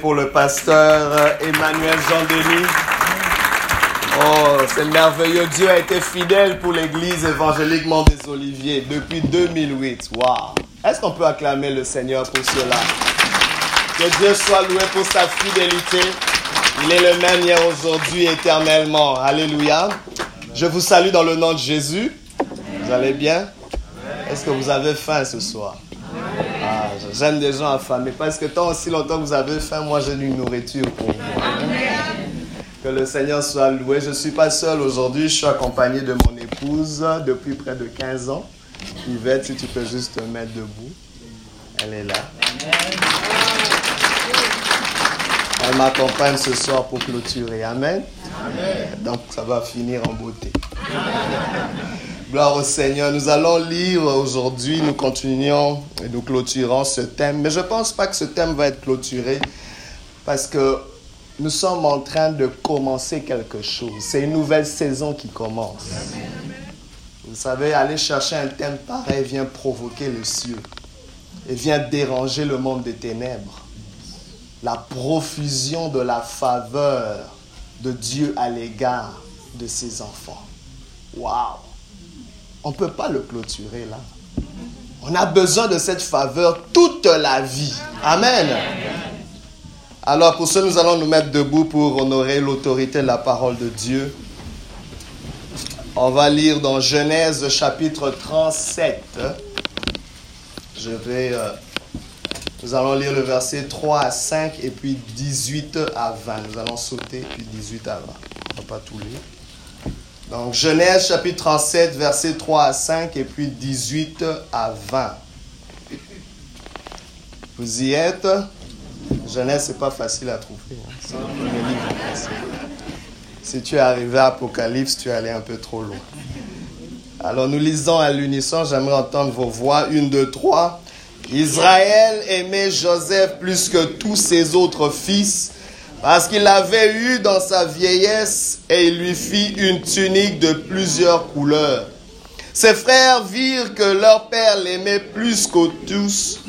pour le pasteur Emmanuel Jean-Denis. Oh, c'est merveilleux. Dieu a été fidèle pour l'église évangélique Mont des Oliviers depuis 2008. Wow. Est-ce qu'on peut acclamer le Seigneur pour cela? Que Dieu soit loué pour sa fidélité. Il est le même hier, aujourd'hui, éternellement. Alléluia. Je vous salue dans le nom de Jésus. Vous allez bien? Est-ce que vous avez faim ce soir? J'aime des gens affamés parce que tant aussi longtemps que vous avez faim, moi j'ai une nourriture pour vous. Que le Seigneur soit loué. Je ne suis pas seul aujourd'hui, je suis accompagné de mon épouse depuis près de 15 ans. Yvette, si tu peux juste te mettre debout. Elle est là. Elle m'accompagne ce soir pour clôturer. Amen. Donc ça va finir en beauté. Gloire au Seigneur. Nous allons lire aujourd'hui, nous continuons et nous clôturons ce thème. Mais je ne pense pas que ce thème va être clôturé parce que nous sommes en train de commencer quelque chose. C'est une nouvelle saison qui commence. Vous savez, aller chercher un thème pareil vient provoquer le cieux et vient déranger le monde des ténèbres. La profusion de la faveur de Dieu à l'égard de ses enfants. Waouh! On ne peut pas le clôturer là. On a besoin de cette faveur toute la vie. Amen. Alors pour ce, nous allons nous mettre debout pour honorer l'autorité de la parole de Dieu. On va lire dans Genèse chapitre 37. Je vais... Euh, nous allons lire le verset 3 à 5 et puis 18 à 20. Nous allons sauter puis 18 à 20. On ne va pas tout lire. Donc Genèse chapitre 37, verset 3 à 5 et puis 18 à 20. Vous y êtes? Genèse, c'est pas facile à trouver. Hein. Si tu es arrivé à Apocalypse, tu es allé un peu trop loin. Alors nous lisons à l'unisson, j'aimerais entendre vos voix. Une, deux, trois. Israël aimait Joseph plus que tous ses autres fils parce qu'il l'avait eu dans sa vieillesse et il lui fit une tunique de plusieurs couleurs. Ses frères virent que leur père l'aimait plus que tous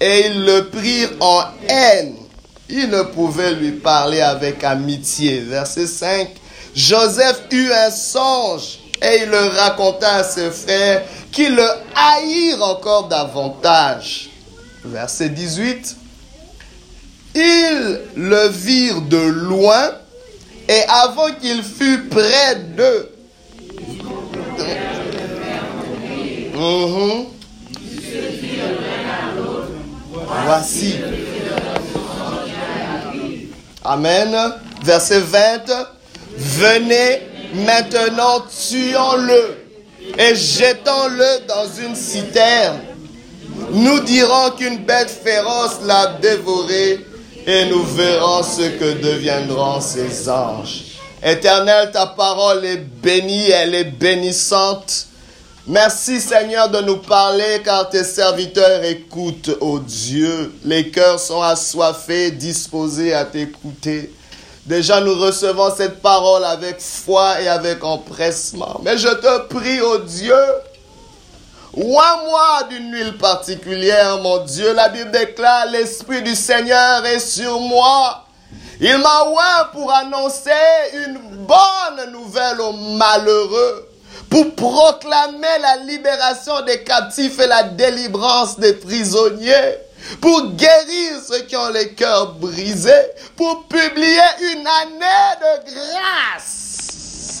et ils le prirent en haine. Ils ne pouvaient lui parler avec amitié. Verset 5. Joseph eut un songe et il le raconta à ses frères qui le haïrent encore davantage. Verset 18. Ils le virent de loin et avant qu'il fût près d'eux, mhm. voici. Amen. Verset 20. Venez maintenant, tuons-le et jetons-le dans une citerne. Nous dirons qu'une bête féroce l'a dévoré et nous verrons ce que deviendront ces anges. Éternel, ta parole est bénie, elle est bénissante. Merci Seigneur de nous parler car tes serviteurs écoutent, ô Dieu. Les cœurs sont assoiffés, disposés à t'écouter. Déjà nous recevons cette parole avec foi et avec empressement. Mais je te prie, ô Dieu, Oins-moi d'une huile particulière, mon Dieu. La Bible déclare, l'Esprit du Seigneur est sur moi. Il m'a oint pour annoncer une bonne nouvelle aux malheureux, pour proclamer la libération des captifs et la délivrance des prisonniers, pour guérir ceux qui ont les cœurs brisés, pour publier une année de grâce.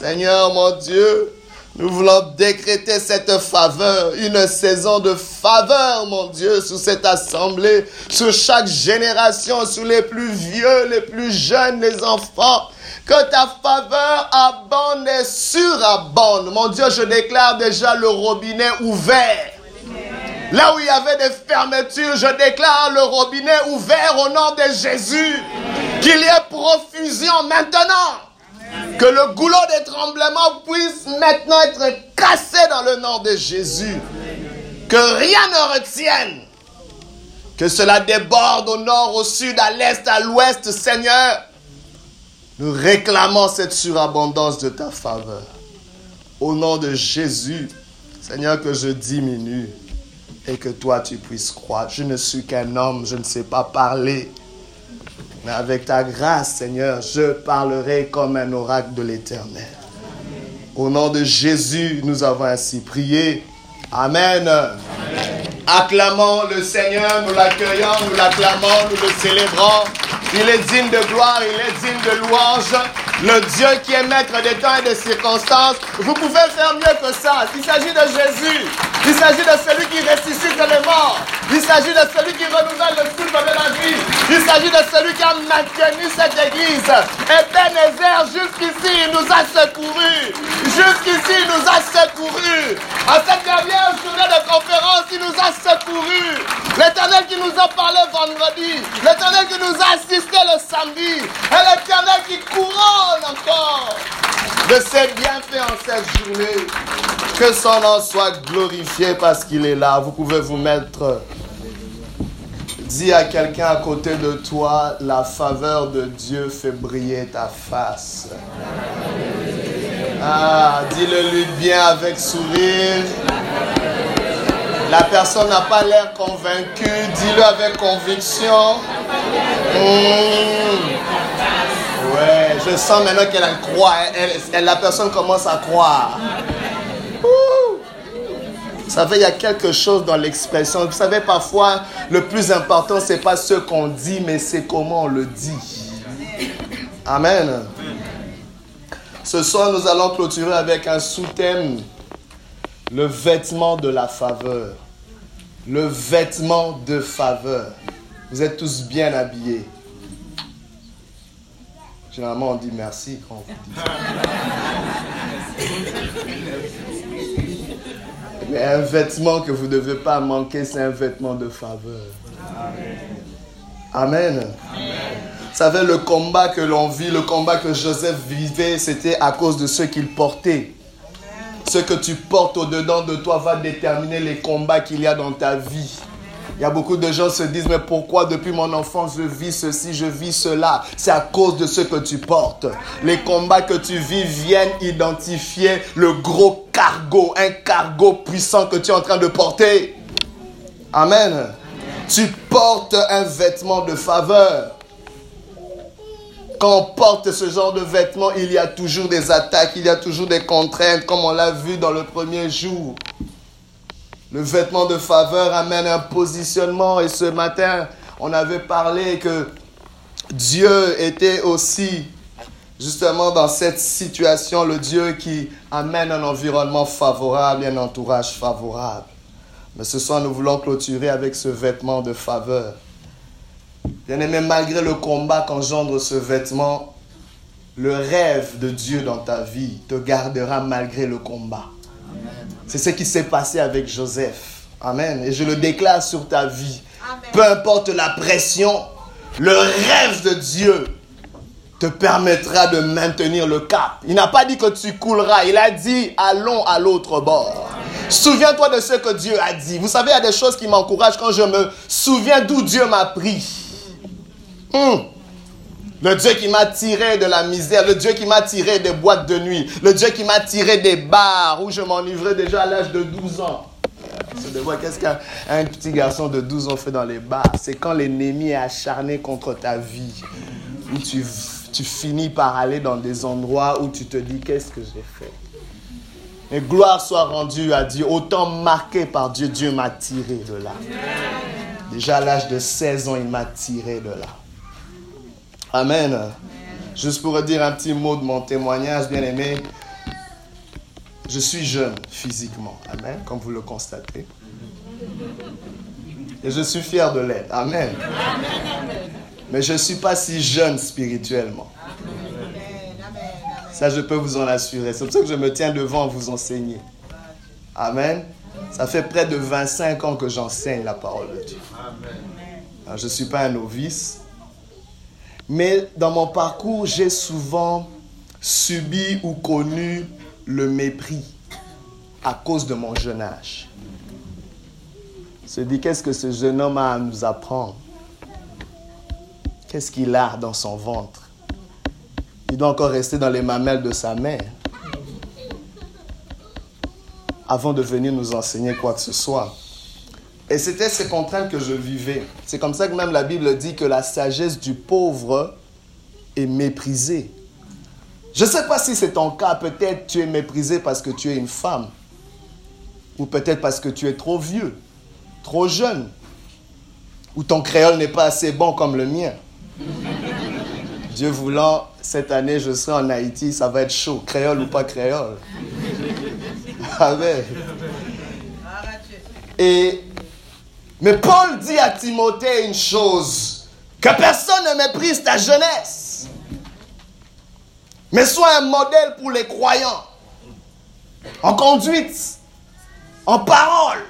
Seigneur mon Dieu, nous voulons décréter cette faveur, une saison de faveur, mon Dieu, sous cette assemblée, sur chaque génération, sur les plus vieux, les plus jeunes, les enfants. Que ta faveur abonde et surabonde. Mon Dieu, je déclare déjà le robinet ouvert. Là où il y avait des fermetures, je déclare le robinet ouvert au nom de Jésus. Qu'il y ait profusion maintenant. Que le goulot des tremblements puisse maintenant être cassé dans le nom de Jésus. Que rien ne retienne. Que cela déborde au nord, au sud, à l'est, à l'ouest, Seigneur. Nous réclamons cette surabondance de ta faveur. Au nom de Jésus, Seigneur, que je diminue et que toi tu puisses croire. Je ne suis qu'un homme, je ne sais pas parler. Avec ta grâce, Seigneur, je parlerai comme un oracle de l'Éternel. Au nom de Jésus, nous avons ainsi prié. Amen. Acclamons le Seigneur, nous l'accueillons, nous l'acclamons, nous le célébrons. Il est digne de gloire, il est digne de louange. Le Dieu qui est maître des temps et des circonstances. Vous pouvez faire mieux que ça. Il s'agit de Jésus. Il s'agit de celui qui ressuscite les morts. Il s'agit de celui qui renouvelle le souffle de la vie. Il s'agit de celui qui a maintenu cette église. Et Bénézer, jusqu'ici, il nous a secourus. Jusqu'ici, il nous a secourus. À cette dernière journée de conférence, il nous a secourus. L'éternel qui nous a parlé vendredi. L'éternel qui nous a assisté le samedi. Et l'éternel qui couronne encore de ses bienfaits en cette journée. Que son nom soit glorifié parce qu'il est là. Vous pouvez vous mettre. Dis à quelqu'un à côté de toi, la faveur de Dieu fait briller ta face. Ah, dis-le lui bien avec sourire. La personne n'a pas l'air convaincue, dis-le avec conviction. Hmm. Ouais, je sens maintenant qu'elle croit. la personne commence à croire. Vous savez, il y a quelque chose dans l'expression. Vous savez, parfois, le plus important, ce n'est pas ce qu'on dit, mais c'est comment on le dit. Amen. Ce soir, nous allons clôturer avec un sous-thème, le vêtement de la faveur. Le vêtement de faveur. Vous êtes tous bien habillés. Généralement, on dit merci quand on vous dit Mais un vêtement que vous ne devez pas manquer, c'est un vêtement de faveur. Amen. Amen. Vous savez, le combat que l'on vit, le combat que Joseph vivait, c'était à cause de ce qu'il portait. Ce que tu portes au-dedans de toi va déterminer les combats qu'il y a dans ta vie. Il y a beaucoup de gens qui se disent, mais pourquoi depuis mon enfance je vis ceci, je vis cela? C'est à cause de ce que tu portes. Les combats que tu vis viennent identifier le gros cargo, un cargo puissant que tu es en train de porter. Amen. Tu portes un vêtement de faveur. Quand on porte ce genre de vêtement, il y a toujours des attaques, il y a toujours des contraintes, comme on l'a vu dans le premier jour. Le vêtement de faveur amène un positionnement et ce matin, on avait parlé que Dieu était aussi justement dans cette situation, le Dieu qui amène un environnement favorable et un entourage favorable. Mais ce soir, nous voulons clôturer avec ce vêtement de faveur. Bien aimé, malgré le combat qu'engendre ce vêtement, le rêve de Dieu dans ta vie te gardera malgré le combat. C'est ce qui s'est passé avec Joseph. Amen. Et je le déclare sur ta vie. Peu importe la pression, le rêve de Dieu te permettra de maintenir le cap. Il n'a pas dit que tu couleras, il a dit allons à l'autre bord. Souviens-toi de ce que Dieu a dit. Vous savez, il y a des choses qui m'encouragent quand je me souviens d'où Dieu m'a pris. Hmm. Le Dieu qui m'a tiré de la misère, le Dieu qui m'a tiré des boîtes de nuit, le Dieu qui m'a tiré des bars où je m'enivrais déjà à l'âge de 12 ans. Qu'est-ce qu'un petit garçon de 12 ans fait dans les bars C'est quand l'ennemi est acharné contre ta vie, où tu, tu finis par aller dans des endroits où tu te dis qu'est-ce que j'ai fait? Et gloire soit rendue à Dieu. Autant marqué par Dieu, Dieu m'a tiré de là. Déjà à l'âge de 16 ans, il m'a tiré de là. Amen. Juste pour dire un petit mot de mon témoignage, bien aimé, je suis jeune physiquement. Amen, comme vous le constatez. Et je suis fier de l'être. Amen. Mais je ne suis pas si jeune spirituellement. Ça, je peux vous en assurer. C'est pour ça que je me tiens devant vous enseigner. Amen. Ça fait près de 25 ans que j'enseigne la parole de Dieu. je ne suis pas un novice. Mais dans mon parcours, j'ai souvent subi ou connu le mépris à cause de mon jeune âge. Se dit, qu'est-ce que ce jeune homme a à nous apprendre? Qu'est-ce qu'il a dans son ventre? Il doit encore rester dans les mamelles de sa mère avant de venir nous enseigner quoi que ce soit. Et c'était ces contraintes que je vivais. C'est comme ça que même la Bible dit que la sagesse du pauvre est méprisée. Je ne sais pas si c'est ton cas. Peut-être tu es méprisé parce que tu es une femme. Ou peut-être parce que tu es trop vieux, trop jeune. Ou ton créole n'est pas assez bon comme le mien. Dieu voulant, cette année, je serai en Haïti, ça va être chaud, créole ou pas créole. Amen. Et, mais Paul dit à Timothée une chose, que personne ne méprise ta jeunesse, mais sois un modèle pour les croyants, en conduite, en parole,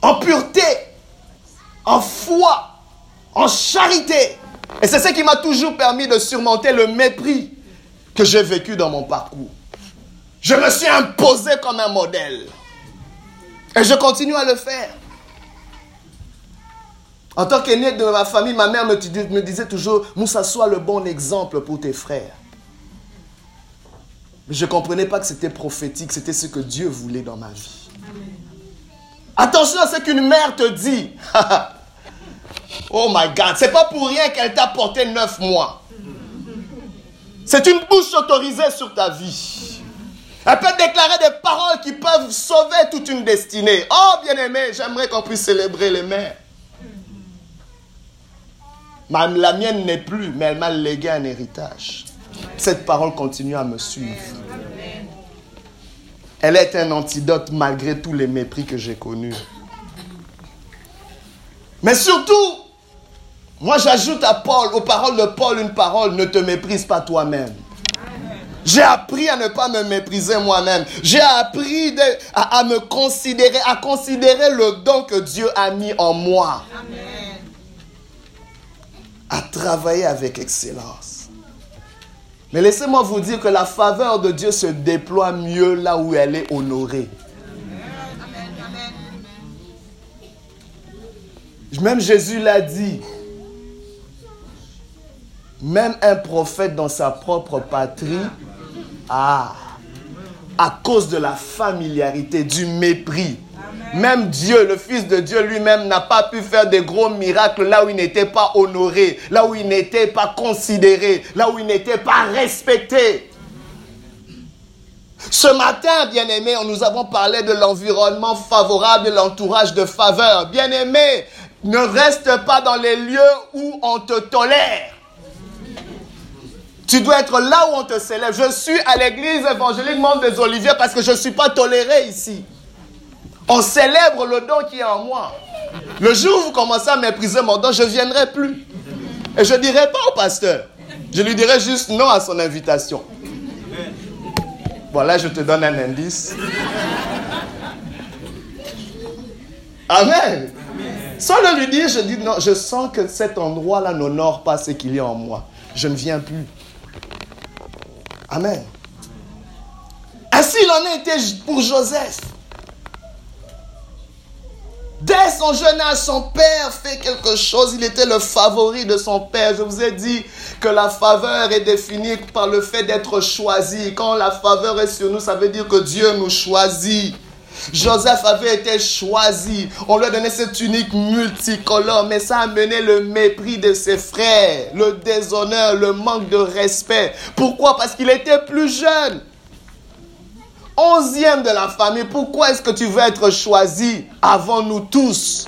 en pureté, en foi, en charité. Et c'est ce qui m'a toujours permis de surmonter le mépris que j'ai vécu dans mon parcours. Je me suis imposé comme un modèle. Et je continue à le faire. En tant qu'aîné de ma famille, ma mère me, disait toujours, Moussa, sois le bon exemple pour tes frères. Je ne comprenais pas que c'était prophétique, c'était ce que Dieu voulait dans ma vie. Attention à ce qu'une mère te dit. oh my God, c'est pas pour rien qu'elle t'a porté neuf mois. C'est une bouche autorisée sur ta vie. Elle peut déclarer des paroles qui peuvent sauver toute une destinée. Oh, bien-aimé, j'aimerais qu'on puisse célébrer les mères. La mienne n'est plus, mais elle m'a légué un héritage. Cette parole continue à me suivre. Elle est un antidote malgré tous les mépris que j'ai connus. Mais surtout, moi j'ajoute à Paul, aux paroles de Paul, une parole, ne te méprise pas toi-même. J'ai appris à ne pas me mépriser moi-même. J'ai appris à, me considérer, à considérer le don que Dieu a mis en moi. À travailler avec excellence. Mais laissez-moi vous dire que la faveur de Dieu se déploie mieux là où elle est honorée. Même Jésus l'a dit. Même un prophète dans sa propre patrie ah, à cause de la familiarité, du mépris. Même Dieu, le Fils de Dieu lui-même, n'a pas pu faire des gros miracles là où il n'était pas honoré, là où il n'était pas considéré, là où il n'était pas respecté. Ce matin, bien-aimé, nous avons parlé de l'environnement favorable, de l'entourage de faveur. Bien-aimé, ne reste pas dans les lieux où on te tolère. Tu dois être là où on te célèbre. Je suis à l'église évangélique Monde des Oliviers parce que je ne suis pas toléré ici. On célèbre le don qui est en moi. Le jour où vous commencez à mépriser mon don, je ne viendrai plus. Et je ne dirai pas au pasteur. Je lui dirai juste non à son invitation. Voilà, je te donne un indice. Amen. Sans le lui dire, je dis non, je sens que cet endroit-là n'honore pas ce qu'il y a en moi. Je ne viens plus. Amen. Ainsi il en a été pour Joseph. Dès son jeune âge, son père fait quelque chose. Il était le favori de son père. Je vous ai dit que la faveur est définie par le fait d'être choisi. Quand la faveur est sur nous, ça veut dire que Dieu nous choisit. Joseph avait été choisi. On lui a donné cette tunique multicolore, mais ça a mené le mépris de ses frères, le déshonneur, le manque de respect. Pourquoi? Parce qu'il était plus jeune. Onzième de la famille, pourquoi est-ce que tu veux être choisi avant nous tous?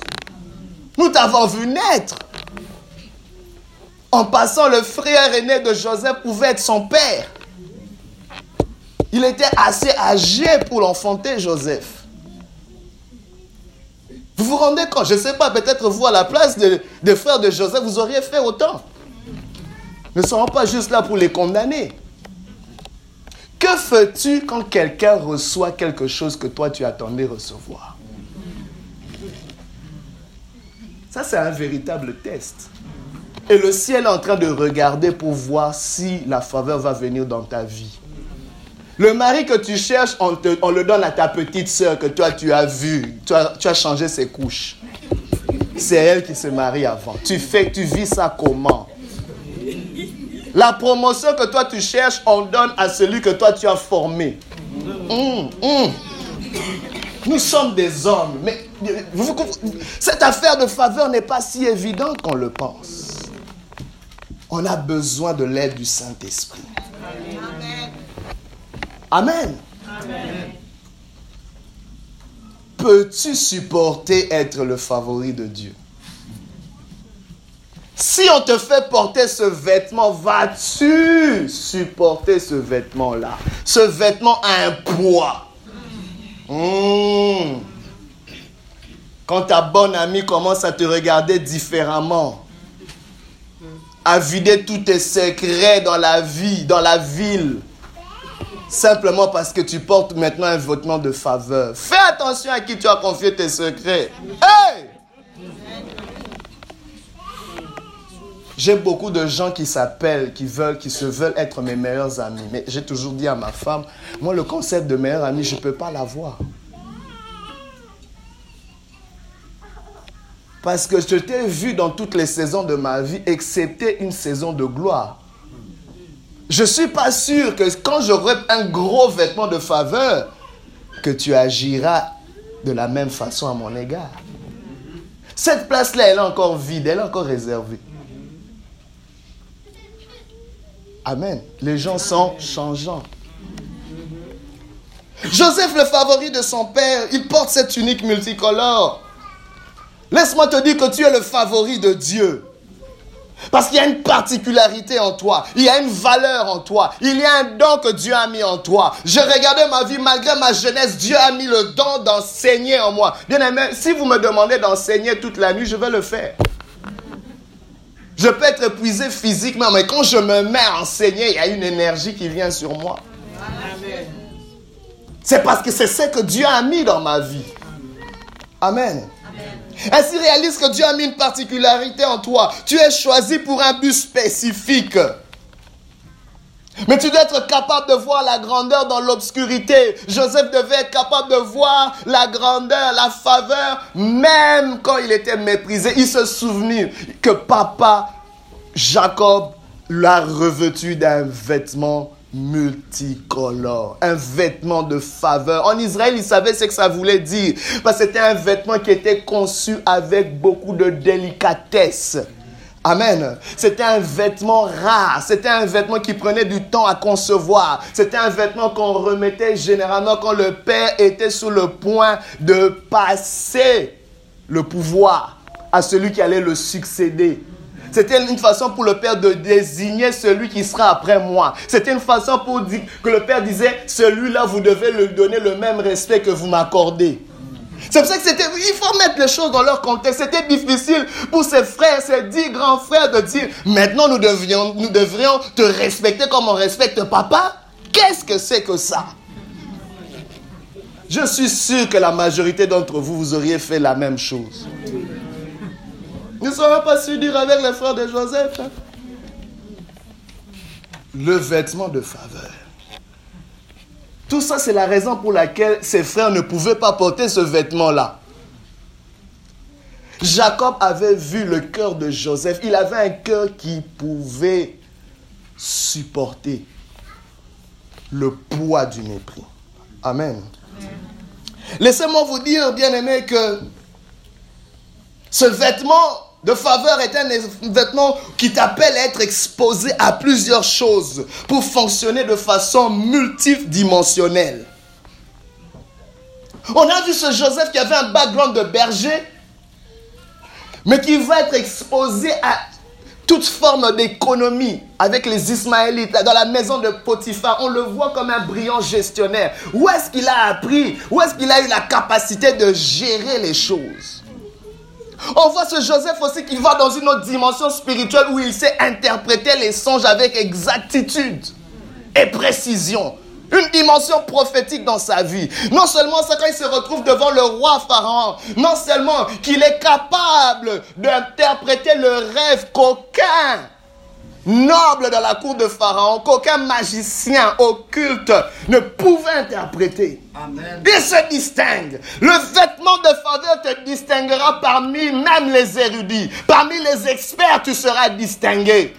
Nous t'avons vu naître. En passant, le frère aîné de Joseph pouvait être son père. Il était assez âgé pour l'enfanter, Joseph. Vous vous rendez compte? Je ne sais pas, peut-être vous, à la place des frères de Joseph, vous auriez fait autant. Ne serons pas juste là pour les condamner. Que fais-tu quand quelqu'un reçoit quelque chose que toi tu attendais recevoir? Ça, c'est un véritable test. Et le ciel est en train de regarder pour voir si la faveur va venir dans ta vie. Le mari que tu cherches, on, le donne à ta petite soeur que toi tu as vue. Tu as, tu as changé ses couches. C'est elle qui se marie avant. Tu fais, tu vis ça comment? La promotion que toi tu cherches, on donne à celui que toi tu as formé. Hum, hum. Nous sommes des hommes, mais cette affaire de faveur n'est pas si évidente qu'on le pense. On a besoin de l'aide du Saint-Esprit. Amen. Amen. Peux-tu supporter être le favori de Dieu? Si on te fait porter ce vêtement, vas-tu supporter ce vêtement-là? Ce vêtement a un poids. Hmm. Quand ta bonne amie commence à te regarder différemment, à vider tous tes secrets dans la vie, dans la ville, simplement parce que tu portes maintenant un vêtement de faveur. Fais attention à qui tu as confié tes secrets. Hey! J'ai beaucoup de gens qui s'appellent, qui veulent, qui se veulent être mes meilleurs amis. Mais j'ai toujours dit à ma femme, moi le concept de meilleur ami, je ne peux pas l'avoir. Parce que je t'ai vu dans toutes les saisons de ma vie, excepté une saison de gloire. Je ne suis pas sûr que quand j'aurai un gros vêtement de faveur, que tu agiras de la même façon à mon égard. Cette place-là, elle est encore vide, elle est encore réservée. Amen. Les gens sont changeants. Joseph, le favori de son père, il porte cette tunique multicolore. Laisse-moi te dire que tu es le favori de Dieu. Parce qu'il y a une particularité en toi, il y a une valeur en toi, il y a un don que Dieu a mis en toi. Je regardais ma vie, malgré ma jeunesse, Dieu a mis le don d'enseigner en moi. Bien aimé, si vous me demandez d'enseigner toute la nuit, je vais le faire. Je peux être épuisé physiquement, mais quand je me mets à enseigner, il y a une énergie qui vient sur moi. C'est parce que c'est ce que Dieu a mis dans ma vie. Amen. Ainsi réalise que Dieu a mis une particularité en toi? Tu es choisi pour un but spécifique. Mais tu dois être capable de voir la grandeur dans l'obscurité. Joseph devait être capable de voir la grandeur, la faveur, même quand il était méprisé. Il se souvenait que papa Jacob l'a revêtu d'un vêtement multicolore, un vêtement de faveur. En Israël, ils savaient ce que ça voulait dire, parce que c'était un vêtement qui était conçu avec beaucoup de délicatesse. Amen. C'était un vêtement rare. C'était un vêtement qui prenait du temps à concevoir. C'était un vêtement qu'on remettait généralement quand le père était sur le point de passer le pouvoir à celui qui allait le succéder. C'était une façon pour le Père de désigner celui qui sera après moi. C'était une façon pour dire que le Père disait, celui-là, vous devez lui donner le même respect que vous m'accordez. C'est pour ça que c'était, il faut mettre les choses dans leur contexte. C'était difficile pour ses frères, ses dix grands frères de dire, maintenant nous devrions, nous devrions te respecter comme on respecte papa. Qu'est-ce que c'est que ça? Je suis sûr que la majorité d'entre vous, vous auriez fait la même chose. Nous ne serons pas dire avec les frères de Joseph. Hein. Le vêtement de faveur. Tout ça, c'est la raison pour laquelle ses frères ne pouvaient pas porter ce vêtement-là. Jacob avait vu le cœur de Joseph. Il avait un cœur qui pouvait supporter le poids du mépris. Amen. Laissez-moi vous dire, bien aimé, que ce vêtement de faveur est un vêtement qui t'appelle à être exposé à plusieurs choses pour fonctionner de façon multidimensionnelle. On a vu ce Joseph qui avait un background de berger, mais qui va être exposé à toute forme d'économie avec les Ismaélites dans la maison de Potiphar. On le voit comme un brillant gestionnaire. Où est-ce qu'il a appris? Où est-ce qu'il a eu la capacité de gérer les choses? On voit ce Joseph aussi qui va dans une autre dimension spirituelle où il sait interpréter les songes avec exactitude et précision. Une dimension prophétique dans sa vie. Non seulement ça quand il se retrouve devant le roi Pharaon, non seulement qu'il est capable d'interpréter le rêve qu'aucun noble dans la cour de Pharaon qu'aucun magicien occulte ne pouvait interpréter. Il se distingue. Le vêtement de faveur te distinguera parmi même les érudits. Parmi les experts, tu seras distingué.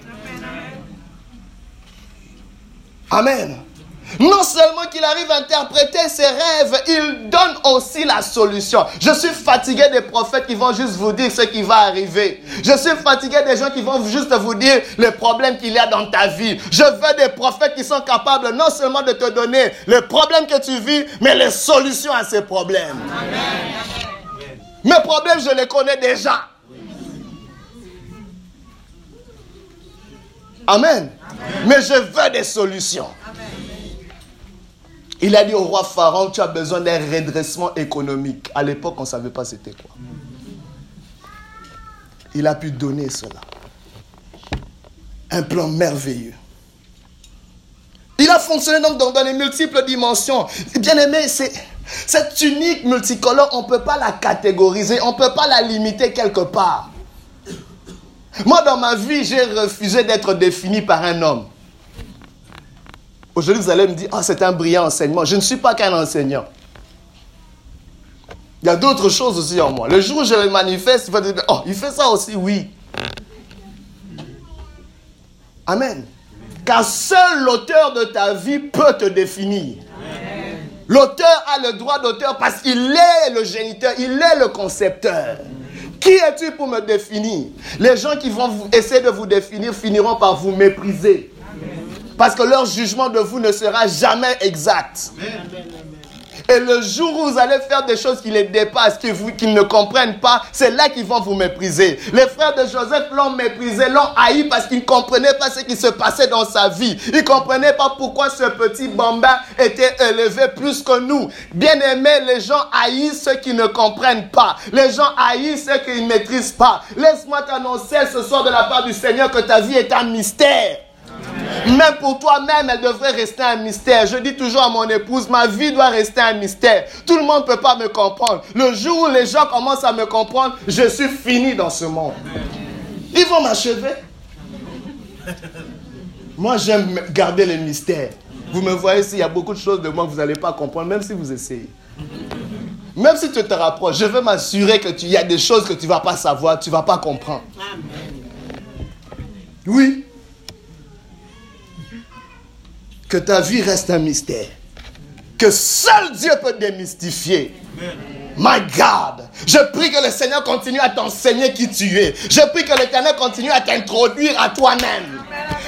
Amen. Non seulement qu'il arrive à interpréter ses rêves, il donne aussi la solution. Je suis fatigué des prophètes qui vont juste vous dire ce qui va arriver. Je suis fatigué des gens qui vont juste vous dire les problèmes qu'il y a dans ta vie. Je veux des prophètes qui sont capables non seulement de te donner les problèmes que tu vis, mais les solutions à ces problèmes. Mes problèmes, je les connais déjà. Amen. Mais je veux des solutions. Il a dit au roi Pharaon, tu as besoin d'un redressement économique. À l'époque, on ne savait pas c'était quoi. Il a pu donner cela. Un plan merveilleux. Il a fonctionné dans, les multiples dimensions. Bien aimé, c'est cette unique multicolore, on ne peut pas la catégoriser, on ne peut pas la limiter quelque part. Moi, dans ma vie, j'ai refusé d'être défini par un homme. Aujourd'hui, vous allez me dire, ah, c'est un brillant enseignement. Je ne suis pas qu'un enseignant. Il y a d'autres choses aussi en moi. Le jour où je le manifeste, il va dire, oh, il fait ça aussi, oui. Amen. Car seul l'auteur de ta vie peut te définir. L'auteur a le droit d'auteur parce qu'il est le géniteur, il est le concepteur. Qui es-tu pour me définir? Les gens qui vont essayer de vous définir finiront par vous mépriser. Parce que leur jugement de vous ne sera jamais exact. Et le jour où vous allez faire des choses qui les dépassent, qu'ils ne comprennent pas, c'est là qu'ils vont vous mépriser. Les frères de Joseph l'ont méprisé, l'ont haï parce qu'ils ne comprenaient pas ce qui se passait dans sa vie. Ils ne comprenaient pas pourquoi ce petit bambin était élevé plus que nous. Bien aimé, les gens haïssent ceux qui ne comprennent pas. Les gens haïssent ceux qui ne maîtrisent pas. Laisse-moi t'annoncer ce soir de la part du Seigneur que ta vie est un mystère. Même pour toi-même, elle devrait rester un mystère. Je dis toujours à mon épouse, ma vie doit rester un mystère. Tout le monde ne peut pas me comprendre. Le jour où les gens commencent à me comprendre, je suis fini dans ce monde. Ils vont m'achever. Moi, j'aime garder les mystères. Vous me voyez ici, il y a beaucoup de choses de moi que vous n'allez pas comprendre, même si vous essayez. Même si tu te rapproches, je veux m'assurer qu'il y a des choses que tu ne vas pas savoir, tu ne vas pas comprendre. Oui. Que ta vie reste un mystère. Que seul Dieu peut démystifier. My God, je prie que le Seigneur continue à t'enseigner qui tu es. Je prie que l'Éternel continue à t'introduire à toi-même.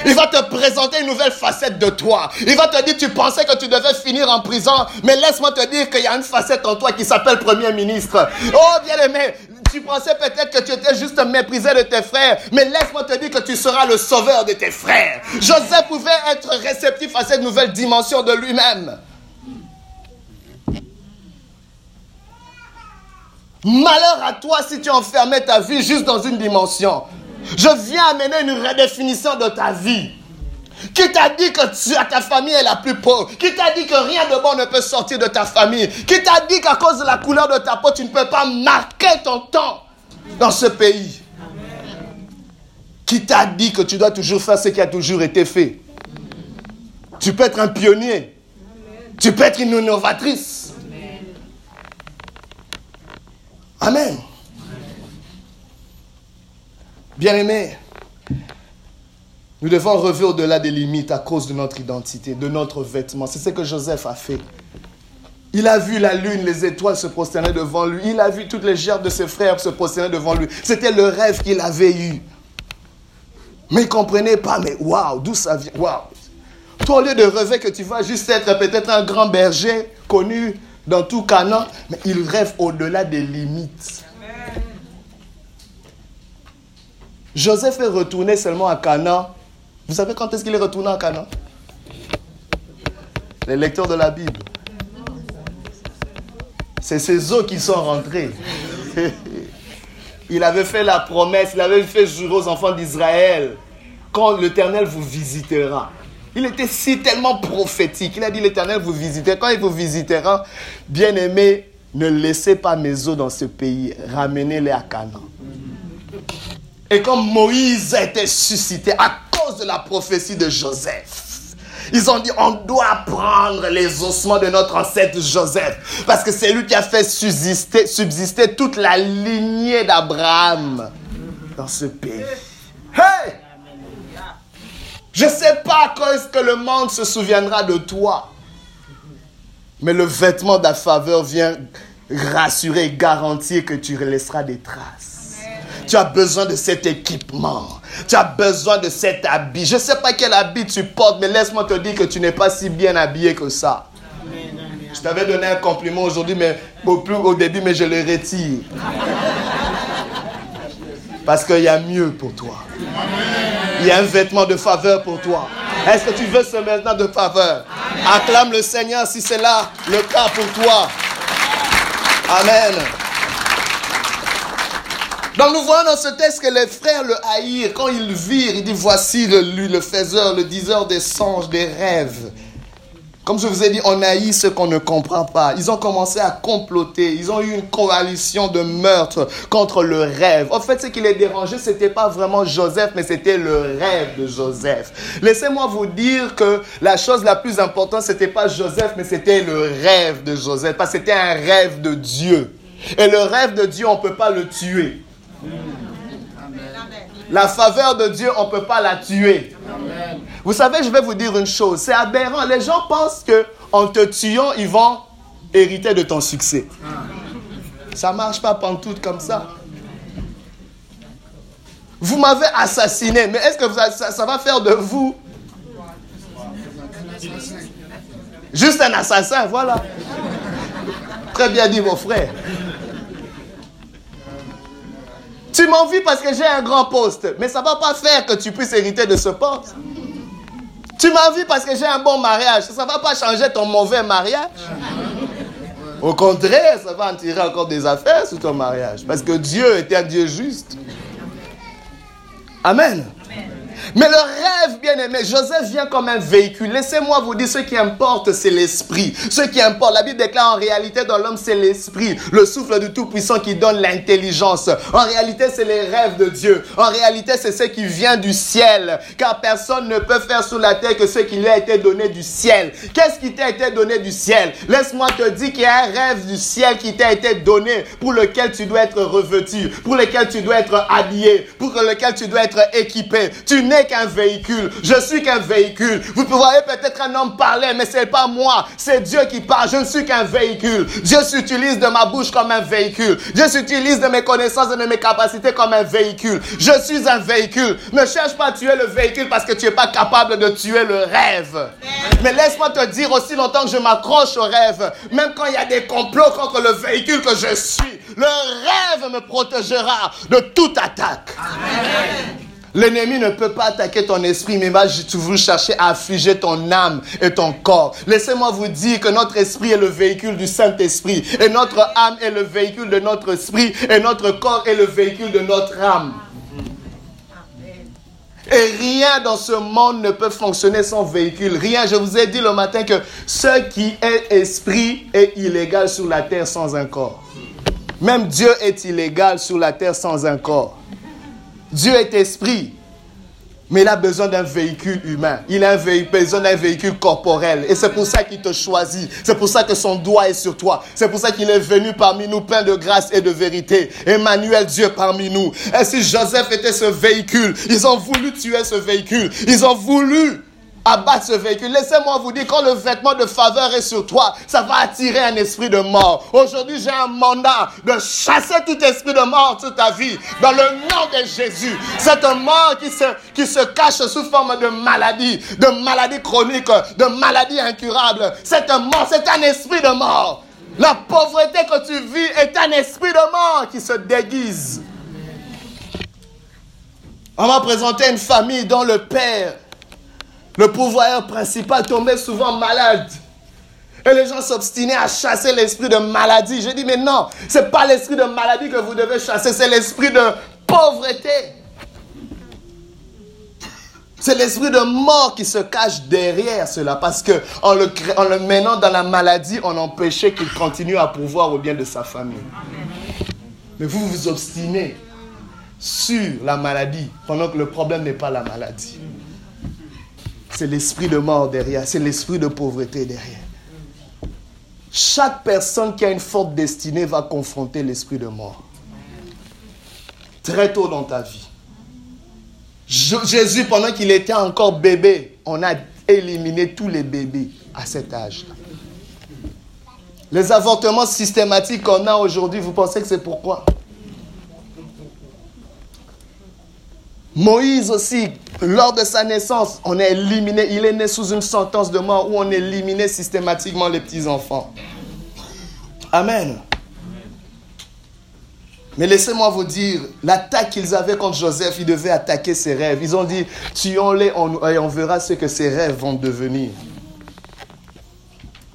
Il va te présenter une nouvelle facette de toi. Il va te dire, tu pensais que tu devais finir en prison, mais laisse-moi te dire qu'il y a une facette en toi qui s'appelle Premier ministre. Oh, bien aimé, tu pensais peut-être que tu étais juste méprisé de tes frères, mais laisse-moi te dire que tu seras le sauveur de tes frères. Joseph pouvait être réceptif à cette nouvelle dimension de lui-même. Malheur à toi si tu enfermais ta vie juste dans une dimension. Je viens amener une redéfinition de ta vie. Qui t'a dit que tu, ta famille est la plus pauvre? Qui t'a dit que rien de bon ne peut sortir de ta famille? Qui t'a dit qu'à cause de la couleur de ta peau, tu ne peux pas marquer ton temps dans ce pays? Qui t'a dit que tu dois toujours faire ce qui a toujours été fait? Tu peux être un pionnier. Tu peux être une innovatrice. Amen. Aimé, nous devons relever au-delà des limites à cause de notre identité, de notre vêtement. C'est ce que Joseph a fait. Il a vu la lune, les étoiles se prosterner devant lui. Il a vu toutes les gerbes de ses frères se prosterner devant lui. C'était le rêve qu'il avait eu. Mais il ne comprenait pas, mais waouh, d'où ça vient? Waouh Toi, au lieu de rêver que tu vas juste être peut-être un grand berger connu dans tout Canaan, mais il rêve au-delà des limites. Joseph est retourné seulement à Canaan vous savez quand est-ce qu'il est retourné en Canaan Les lecteurs de la Bible. C'est ces eaux qui sont rentrés. il avait fait la promesse, il avait fait jurer aux enfants d'Israël, quand l'Éternel vous visitera. Il était si tellement prophétique. Il a dit l'Éternel vous visitera. Quand il vous visitera, bien aimé, ne laissez pas mes eaux dans ce pays. Ramenez-les à Canaan. Et comme Moïse a été suscité à de la prophétie de Joseph. Ils ont dit, on doit prendre les ossements de notre ancêtre Joseph. Parce que c'est lui qui a fait subsister, toute la lignée d'Abraham dans ce pays. Hey! Je sais pas ce que le monde se souviendra de toi. Mais le vêtement de la faveur vient rassurer, garantir que tu laisseras des traces. Tu as besoin de cet équipement. Tu as besoin de cet habit. Je ne sais pas quel habit tu portes, mais laisse-moi te dire que tu n'es pas si bien habillé que ça. Je t'avais donné un compliment aujourd'hui, mais au, plus, au début, mais je le retire. Parce qu'il y a mieux pour toi. Il y a un vêtement de faveur pour toi. Est-ce que tu veux ce vêtement de faveur? Acclame le Seigneur si c'est là le cas pour toi. Amen. Donc nous voyons dans ce texte que les frères le haïrent. Quand ils virent, il dit voici le, le faiseur, le diseur des songes, des rêves. Comme je vous ai dit, on haït ce qu'on ne comprend pas. Ils ont commencé à comploter. Ils ont eu une coalition de meurtres contre le rêve. En fait, ce qui les dérangeait, ce n'était pas vraiment Joseph, mais c'était le rêve de Joseph. Laissez-moi vous dire que la chose la plus importante, ce n'était pas Joseph, mais c'était le rêve de Joseph. Parce que c'était un rêve de Dieu. Et le rêve de Dieu, on ne peut pas le tuer. La faveur de Dieu, on ne peut pas la tuer. Vous savez, je vais vous dire une chose. C'est aberrant. Les gens pensent que en te tuant, ils vont hériter de ton succès. Ça ne marche pas pantoute comme ça. Vous m'avez assassiné, mais est-ce que ça, ça va faire de vous Juste un assassin, voilà. Très bien dit, mon frère. Tu m'envies parce que j'ai un grand poste, mais ça ne va pas faire que tu puisses hériter de ce poste. Tu m'envies parce que j'ai un bon mariage, ça ne va pas changer ton mauvais mariage. Au contraire, ça va en tirer encore des affaires sur ton mariage, parce que Dieu est un Dieu juste. Amen. Mais le rêve, bien aimé, Joseph vient comme un véhicule. Laissez-moi vous dire, ce qui importe, c'est l'esprit. Ce qui importe, la Bible déclare en réalité dans l'homme, c'est l'esprit, le souffle du Tout-Puissant qui donne l'intelligence. En réalité, c'est les rêves de Dieu. En réalité, c'est ce qui vient du ciel. Car personne ne peut faire sur la terre que ce qui lui a été donné du ciel. Qu'est-ce qui t'a été donné du ciel? Laisse-moi te dire qu'il y a un rêve du ciel qui t'a été donné pour lequel tu dois être revêtu, pour lequel tu dois être habillé, pour lequel tu dois être équipé. Tu n'es qu'un véhicule. Je suis qu'un véhicule. Vous voyez peut-être un homme parler, mais c'est pas moi. C'est Dieu qui parle. Je ne suis qu'un véhicule. Dieu s'utilise de ma bouche comme un véhicule. Dieu s'utilise de mes connaissances et de mes capacités comme un véhicule. Je suis un véhicule. Ne cherche pas à tuer le véhicule parce que tu n'es pas capable de tuer le rêve. Mais laisse-moi te dire aussi longtemps que je m'accroche au rêve, même quand il y a des complots contre le véhicule que je suis, le rêve me protégera de toute attaque. Amen. L'ennemi ne peut pas attaquer ton esprit, mais va toujours chercher à affliger ton âme et ton corps. Laissez-moi vous dire que notre esprit est le véhicule du Saint-Esprit, et notre âme est le véhicule de notre esprit, et notre corps est le véhicule de notre âme. Et rien dans ce monde ne peut fonctionner sans véhicule. Rien. Je vous ai dit le matin que ce qui est esprit est illégal sur la terre sans un corps. Même Dieu est illégal sur la terre sans un corps. Dieu est esprit. Mais il a besoin d'un véhicule humain. Il a besoin d'un véhicule corporel. Et c'est pour ça qu'il te choisit. C'est pour ça que son doigt est sur toi. C'est pour ça qu'il est venu parmi nous plein de grâce et de vérité. Emmanuel, Dieu parmi nous. Et si Joseph était ce véhicule, ils ont voulu tuer ce véhicule. Ils ont voulu abattre ce véhicule. Laissez-moi vous dire, quand le vêtement de faveur est sur toi, ça va attirer un esprit de mort. Aujourd'hui, j'ai un mandat de chasser tout esprit de mort sur ta vie, dans le nom de Jésus. Cette mort qui se, qui se cache sous forme de maladie, de maladie chronique, de maladie incurable. Cette mort, c'est un esprit de mort. La pauvreté que tu vis est un esprit de mort qui se déguise. On m'a présenté une famille dont le père le pouvoir principal tombait souvent malade. Et les gens s'obstinaient à chasser l'esprit de maladie. Je dis, mais non, ce n'est pas l'esprit de maladie que vous devez chasser, c'est l'esprit de pauvreté. C'est l'esprit de mort qui se cache derrière cela. Parce qu'en le, en le menant dans la maladie, on empêchait qu'il continue à pouvoir au bien de sa famille. Mais vous vous obstinez sur la maladie pendant que le problème n'est pas la maladie. C'est l'esprit de mort derrière, c'est l'esprit de pauvreté derrière. Chaque personne qui a une forte destinée va confronter l'esprit de mort. Très tôt dans ta vie. Jésus, pendant qu'il était encore bébé, on a éliminé tous les bébés à cet âge-là. Les avortements systématiques qu'on a aujourd'hui, vous pensez que c'est pourquoi? Moïse aussi, lors de sa naissance, on a éliminé, il est né sous une sentence de mort où on éliminait systématiquement les petits-enfants. Amen. Mais laissez-moi vous dire, l'attaque qu'ils avaient contre Joseph, ils devaient attaquer ses rêves. Ils ont dit, tuons-les et on verra ce que ses rêves vont devenir.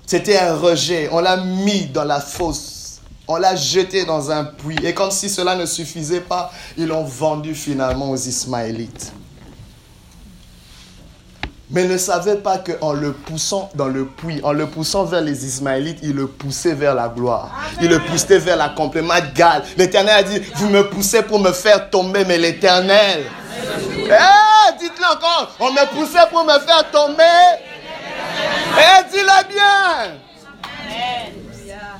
C'était un rejet. On l'a mis dans la fosse. On l'a jeté dans un puits. Et comme si cela ne suffisait pas, ils l'ont vendu finalement aux Ismaélites. Mais ne savait pas qu'en le poussant dans le puits, en le poussant vers les Ismaélites, il le poussait vers la gloire. Il le poussait vers l'accomplissement Gal. L'Éternel a dit, vous me poussez pour me faire tomber, mais l'Éternel... Eh, dites-le encore, on me poussait pour me faire tomber. Eh, dis-le bien.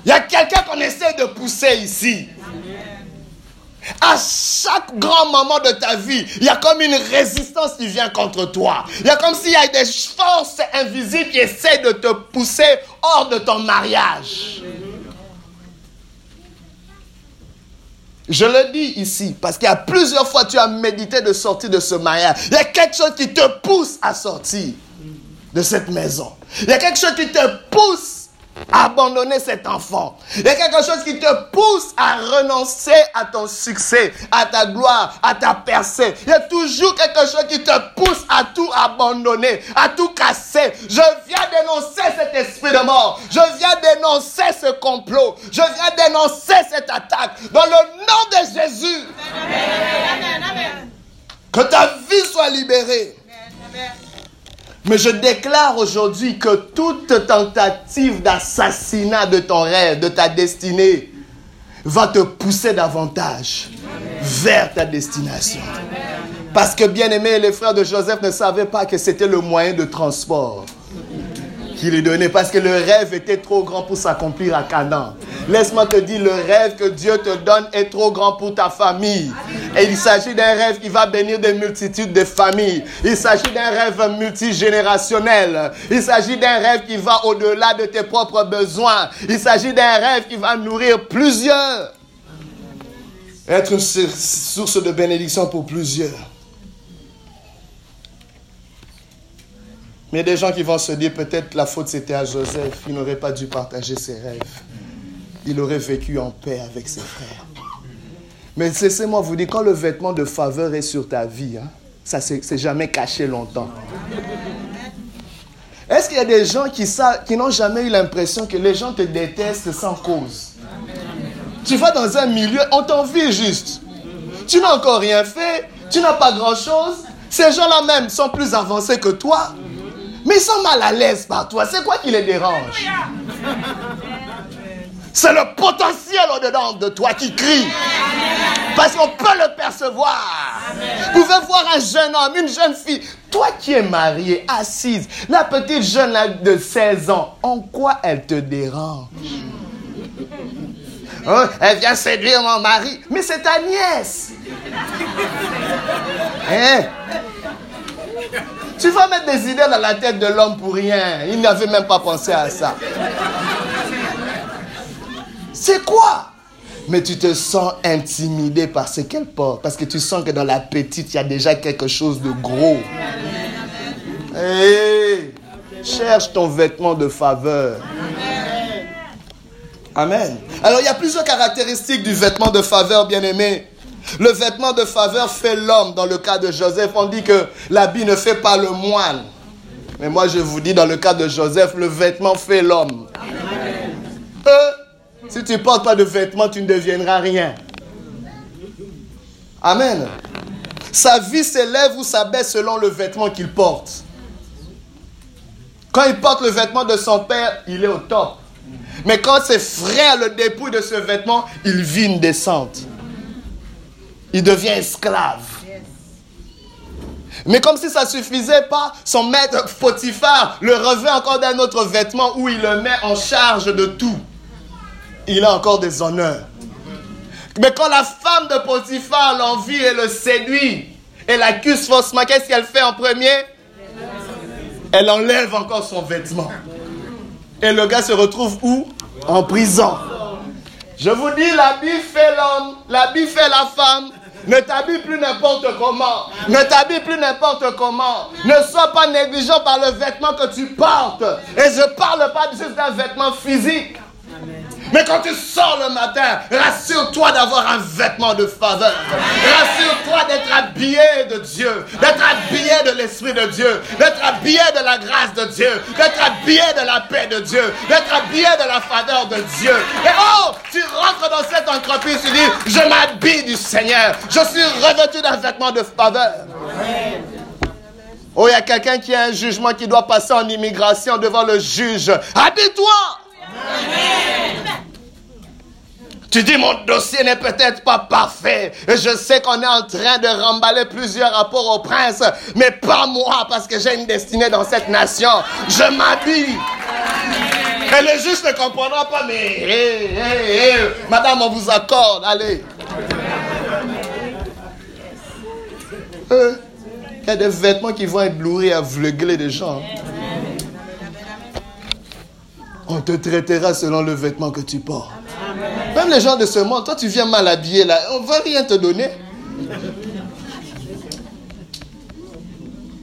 Il y a quelqu'un qu'on essaie de pousser ici. À chaque grand moment de ta vie, il y a comme une résistance qui vient contre toi. Il y a comme s'il y a des forces invisibles qui essaient de te pousser hors de ton mariage. Je le dis ici parce qu'il y a plusieurs fois tu as médité de sortir de ce mariage. Il y a quelque chose qui te pousse à sortir de cette maison. Il y a quelque chose qui te pousse abandonner cet enfant. Il y a quelque chose qui te pousse à renoncer à ton succès, à ta gloire, à ta percée. Il y a toujours quelque chose qui te pousse à tout abandonner, à tout casser. Je viens dénoncer cet esprit de mort. Je viens dénoncer ce complot. Je viens dénoncer cette attaque. Dans le nom de Jésus. Que ta vie soit libérée. Amen. Mais je déclare aujourd'hui que toute tentative d'assassinat de ton rêve, de ta destinée, va te pousser davantage vers ta destination. Parce que bien aimé, les frères de Joseph ne savaient pas que c'était le moyen de transport qu'il lui donnait parce que le rêve était trop grand pour s'accomplir à Canaan. Laisse-moi te dire, le rêve que Dieu te donne est trop grand pour ta famille. Et il s'agit d'un rêve qui va bénir des multitudes de familles. Il s'agit d'un rêve multigénérationnel. Il s'agit d'un rêve qui va au-delà de tes propres besoins. Il s'agit d'un rêve qui va nourrir plusieurs. Être une source de bénédiction pour plusieurs. Mais il y a des gens qui vont se dire peut-être la faute c'était à Joseph. Il n'aurait pas dû partager ses rêves il aurait vécu en paix avec ses frères. Mais laissez-moi vous dire, quand le vêtement de faveur est sur ta vie, hein, ça ne s'est jamais caché longtemps. Est-ce qu'il y a des gens qui, qui n'ont jamais eu l'impression que les gens te détestent sans cause? Tu vas dans un milieu, on t'envie juste. Tu n'as encore rien fait, tu n'as pas grand-chose. Ces gens-là même sont plus avancés que toi, mais ils sont mal à l'aise par toi. C'est quoi qui les dérange? C'est le potentiel au-dedans de toi qui crie. Parce qu'on peut le percevoir. Vous pouvez voir un jeune homme, une jeune fille. Toi qui es mariée, assise, la petite jeune de 16 ans, en quoi elle te dérange? Oh, Elle vient séduire mon mari. Mais c'est ta nièce. Hein? Tu vas mettre des idées dans la tête de l'homme pour rien. Il n'avait même pas pensé à ça. C'est quoi? Mais tu te sens intimidé par ce qu'elle porte. Parce que tu sens que dans la petite, il y a déjà quelque chose de gros. Hey, cherche ton vêtement de faveur. Amen. Alors, il y a plusieurs caractéristiques du vêtement de faveur, bien aimé. Le vêtement de faveur fait l'homme. Dans le cas de Joseph, on dit que l'habit ne fait pas le moine. Mais moi, je vous dis, dans le cas de Joseph, le vêtement fait l'homme. Si tu ne portes pas de vêtements, tu ne deviendras rien. Amen. Sa vie s'élève ou s'abaisse selon le vêtement qu'il porte. Quand il porte le vêtement de son père, il est au top. Mais quand ses frères le dépouillent de ce vêtement, il vit une descente. Il devient esclave. Mais comme si ça ne suffisait pas, son maître Potiphar le revêt encore d'un autre vêtement où il le met en charge de tout il a encore des honneurs. Mais quand la femme de Potiphar l'envie et le séduit et l'accuse faussement, qu'est-ce qu'elle fait en premier Elle enlève encore son vêtement. Et le gars se retrouve où? En prison. Je vous dis, l'habit fait l'homme, l'habit fait la femme. Ne t'habille plus n'importe comment. Ne t'habille plus n'importe comment. Ne sois pas négligent par le vêtement que tu portes. Et je ne parle pas juste d'un vêtement physique. Mais quand tu sors le matin, rassure-toi d'avoir un vêtement de faveur. Rassure-toi d'être habillé de Dieu, d'être habillé de l'Esprit de Dieu, d'être habillé de la grâce de Dieu, d'être habillé de la paix de Dieu, d'être habillé de la faveur de Dieu. Et oh, tu rentres dans cette entreprise, tu dis, je m'habille du Seigneur. Je suis revêtu d'un vêtement de faveur. Oh, il y a quelqu'un qui a un jugement qui doit passer en immigration devant le juge. Habille-toi. Tu dis, mon dossier n'est peut-être pas parfait. Je sais qu'on est en train de remballer plusieurs rapports au prince, mais pas moi, parce que j'ai une destinée dans cette nation. Je m'habille. Et le juge ne comprendra pas, mais madame, on vous accorde, allez. Euh, il y a des vêtements qui vont lourds et aveugler des gens. On te traitera selon le vêtement que tu portes. Même les gens de ce monde, toi tu viens mal habillé là, on ne va rien te donner.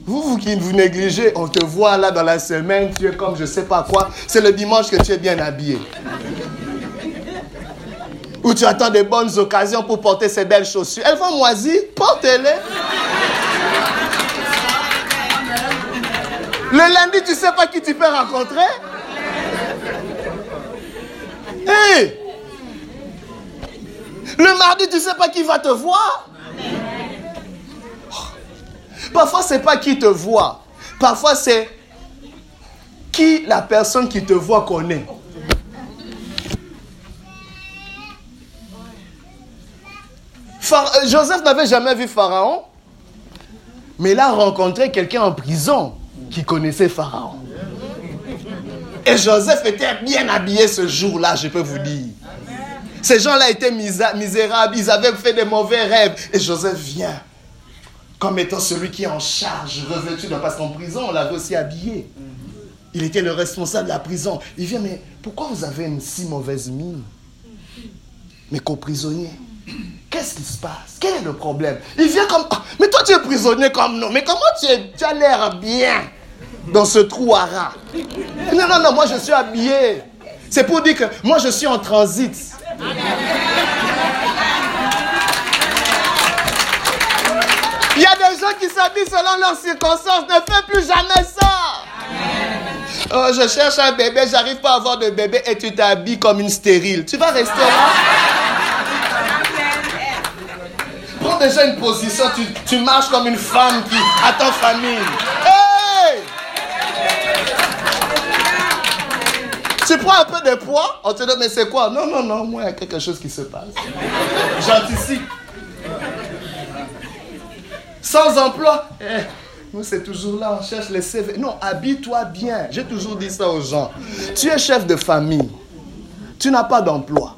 Vous, vous qui vous négligez, on te voit là dans la semaine, tu es comme je ne sais pas quoi. C'est le dimanche que tu es bien habillé. Ou tu attends des bonnes occasions pour porter ces belles chaussures. Elles vont moisir, porte-les. Le lundi, tu ne sais pas qui tu peux rencontrer. Hé Le mardi, tu ne sais pas qui va te voir. Parfois, ce n'est pas qui te voit. Parfois, c'est qui la personne qui te voit connaît. Euh, Joseph n'avait jamais vu Pharaon, mais il a rencontré quelqu'un en prison qui connaissait Pharaon. Et Joseph était bien habillé ce jour-là, je peux vous dire. Ces gens-là étaient misérables, ils avaient fait des mauvais rêves. Et Joseph vient comme étant celui qui est en charge, revêtu de parce qu'en prison, on l'avait aussi habillé. Il était le responsable de la prison. Il vient, mais pourquoi vous avez une si mauvaise mine? Mais co-prisonnier, qu'est-ce qui se passe? Quel est le problème? Il vient comme, ah, mais toi tu es prisonnier comme nous, mais comment tu, tu as l'air bien dans ce trou à rats. Non, non, non, moi je suis habillé. C'est pour dire que moi je suis en transit. Gens qui s'habillent selon leurs circonstances. Ne fais plus jamais ça. Oh, je cherche un bébé, j'arrive pas à avoir de bébé et tu t'habilles comme une stérile. Tu vas rester là. Prends déjà une position, tu, tu marches comme une femme qui attend famille. Tu prends un peu de poids, on te dit, mais c'est quoi? Non, non, non, moi, il y a quelque chose qui se passe. J'anticipe. Sans emploi, eh, nous, c'est toujours là, on cherche les CV. Non, habille-toi bien. J'ai toujours dit ça aux gens. Tu es chef de famille. Tu n'as pas d'emploi.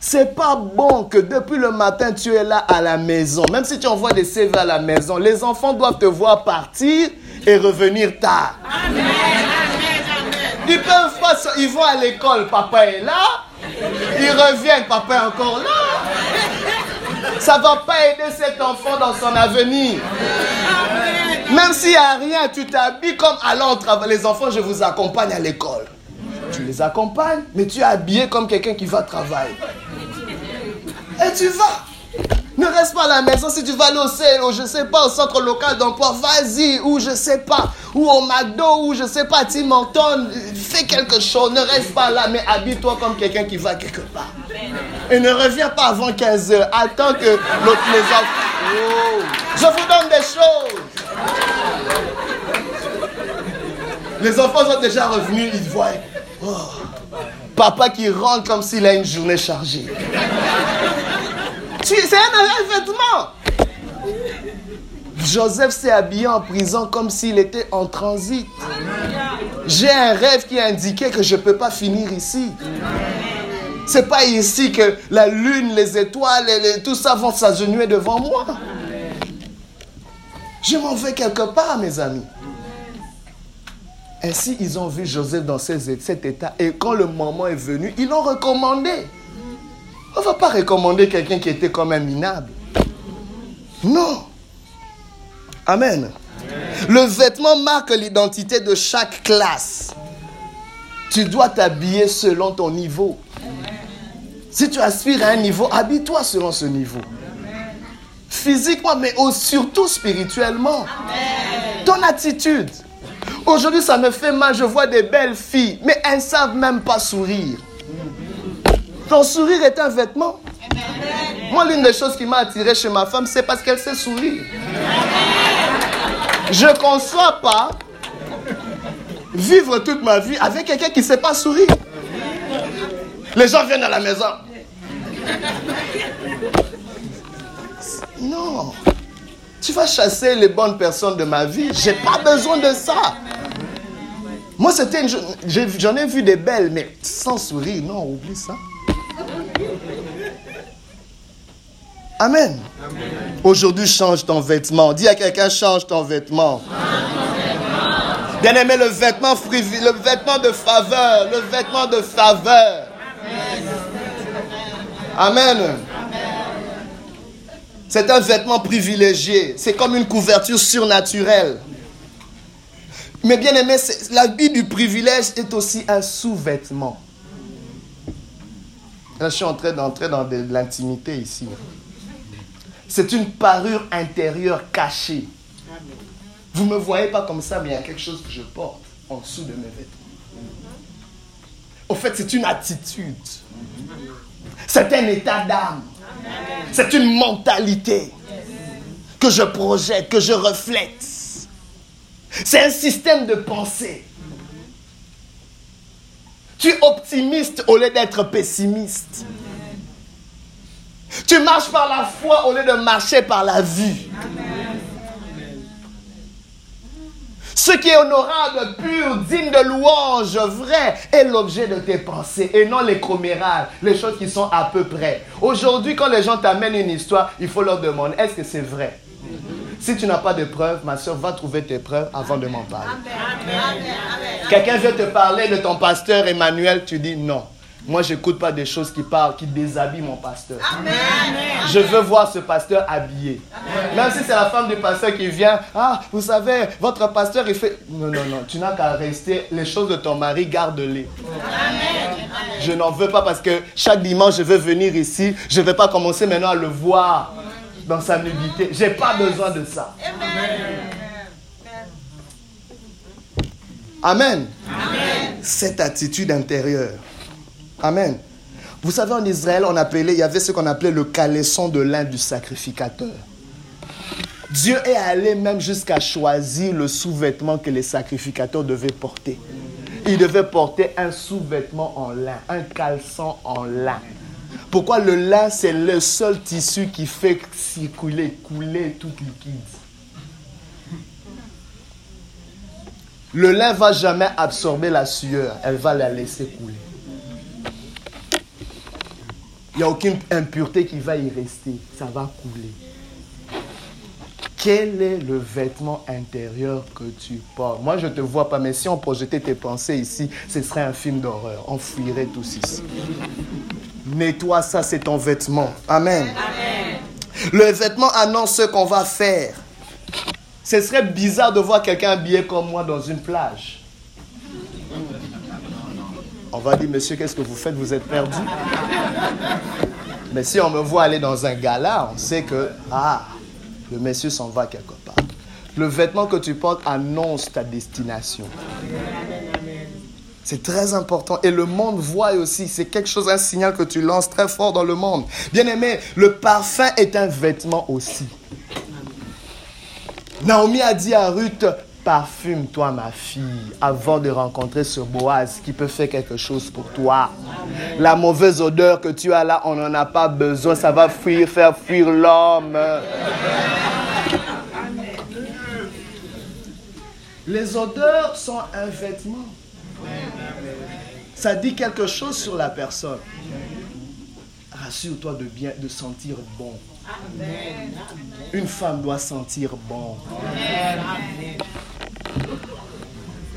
C'est pas bon que depuis le matin, tu es là à la maison. Même si tu envoies des CV à la maison, les enfants doivent te voir partir et revenir tard. Ils peuvent ils vont à l'école, papa est là. Ils reviennent, papa est encore là. Ça ne va pas aider cet enfant dans son avenir. Même s'il n'y a rien, tu t'habilles comme allant travailler. Les enfants, je vous accompagne à l'école. Tu les accompagnes, mais tu es habillé comme quelqu'un qui va travailler. Et tu vas. Ne reste pas à la maison. Si tu vas au, je sais pas, au centre local d'emploi, vas-y. Ou je sais pas. Ou au McDo, ou je sais pas, Tim Horton. Fais quelque chose. Ne reste pas là, mais habille-toi comme quelqu'un qui va quelque part. Et ne reviens pas avant 15 heures. Attends que l'autre les Oh. Je vous donne des choses. Les enfants sont déjà revenus, ils voient. Oh. Papa qui rentre comme s'il a une journée chargée. C'est un vêtement. Joseph s'est habillé en prison comme s'il était en transit. J'ai un rêve qui indiquait que je ne peux pas finir ici. C'est pas ici que la lune, les étoiles, tout ça vont s'agenouiller devant moi. Je m'en vais quelque part, mes amis. Ainsi, ils ont vu Joseph dans cet état. Et quand le moment est venu, ils l'ont recommandé. On ne va pas recommander quelqu'un qui était comme un minable. Non. Amen. Le vêtement marque l'identité de chaque classe. Tu dois t'habiller selon ton niveau. Si tu aspires à un niveau, habille-toi selon ce niveau. Physiquement, mais surtout spirituellement. Ton attitude. Aujourd'hui, ça me fait mal. Je vois des belles filles, mais elles ne savent même pas sourire. Ton sourire est un vêtement. Moi, l'une des choses qui m'a attiré chez ma femme, c'est parce qu'elle sait sourire. Je ne conçois pas vivre toute ma vie avec quelqu'un qui ne sait pas sourire. Les gens viennent à la maison. Non. Tu vas chasser les bonnes personnes de ma vie. J'ai pas besoin de ça. Moi, c'était J'en ai vu des belles, mais sans sourire. Non, oublie ça. Amen. Aujourd'hui, change ton vêtement. Dis à quelqu'un, change ton vêtement. Bien aimé, le vêtement le vêtement de faveur, le vêtement de faveur. Amen. C'est un vêtement privilégié. C'est comme une couverture surnaturelle. Mais bien aimé, l'habit du privilège est aussi un sous-vêtement. Je suis en train d'entrer dans de l'intimité ici. C'est une parure intérieure cachée. Vous ne me voyez pas comme ça, mais il y a quelque chose que je porte en dessous de mes vêtements. Au fait, c'est une attitude. C'est un état d'âme. C'est une mentalité que je projette, que je reflète. C'est un système de pensée. Tu es optimiste au lieu d'être pessimiste. Tu marches par la foi au lieu de marcher par la vue. Ce qui est honorable, pur, digne de louange, vrai, est l'objet de tes pensées et non les commérages, les choses qui sont à peu près. Aujourd'hui, quand les gens t'amènent une histoire, il faut leur demander est-ce que c'est vrai? Si tu n'as pas de preuves, ma soeur, va trouver tes preuves avant de m'en parler. Quelqu'un veut te parler de ton pasteur Emmanuel, tu dis non. Moi, je n'écoute pas des choses qui parlent, qui déshabillent mon pasteur. Je veux voir ce pasteur habillé. Même si c'est la femme du pasteur qui vient, ah, vous savez, votre pasteur, il fait... Non, non, non, tu n'as qu'à rester. Les choses de ton mari, garde-les. Je n'en veux pas parce que chaque dimanche, je veux venir ici. Je ne vais pas commencer maintenant à le voir dans sa nudité. Je n'ai pas besoin de ça. Amen. Amen. Cette attitude intérieure. Amen. Vous savez, en Israël, on appelait, il y avait ce qu'on appelait le caleçon de lin du sacrificateur. Dieu est allé même jusqu'à choisir le sous-vêtement que les sacrificateurs devaient porter. Ils devaient porter un sous-vêtement en lin, un caleçon en lin. Pourquoi le lin, c'est le seul tissu qui fait circuler, couler tout liquide? Le lin va jamais absorber la sueur, elle va la laisser couler. Il n'y a aucune impureté qui va y rester. Ça va couler. Quel est le vêtement intérieur que tu portes? Moi, je ne te vois pas, mais si on projetait tes pensées ici, ce serait un film d'horreur. On fuirait tous ici. Nettoie ça, c'est ton vêtement. Amen. Amen. Le vêtement annonce ce qu'on va faire. Ce serait bizarre de voir quelqu'un habillé comme moi dans une plage. On va dire, monsieur, qu'est-ce que vous faites? Vous êtes perdu? Mais si on me voit aller dans un gala, on sait que, ah, le monsieur s'en va quelque part. Le vêtement que tu portes annonce ta destination. C'est très important. Et le monde voit aussi. C'est quelque chose, un signal que tu lances très fort dans le monde. Bien aimé, le parfum est un vêtement aussi. Naomi a dit à Ruth, Parfume-toi, ma fille, avant de rencontrer ce Boaz qui peut faire quelque chose pour toi. La mauvaise odeur que tu as là, on n'en a pas besoin. Ça va fuir, faire fuir l'homme. Les odeurs sont un vêtement. Ça dit quelque chose sur la personne. Rassure-toi de bien, de sentir bon. Une femme doit sentir bon.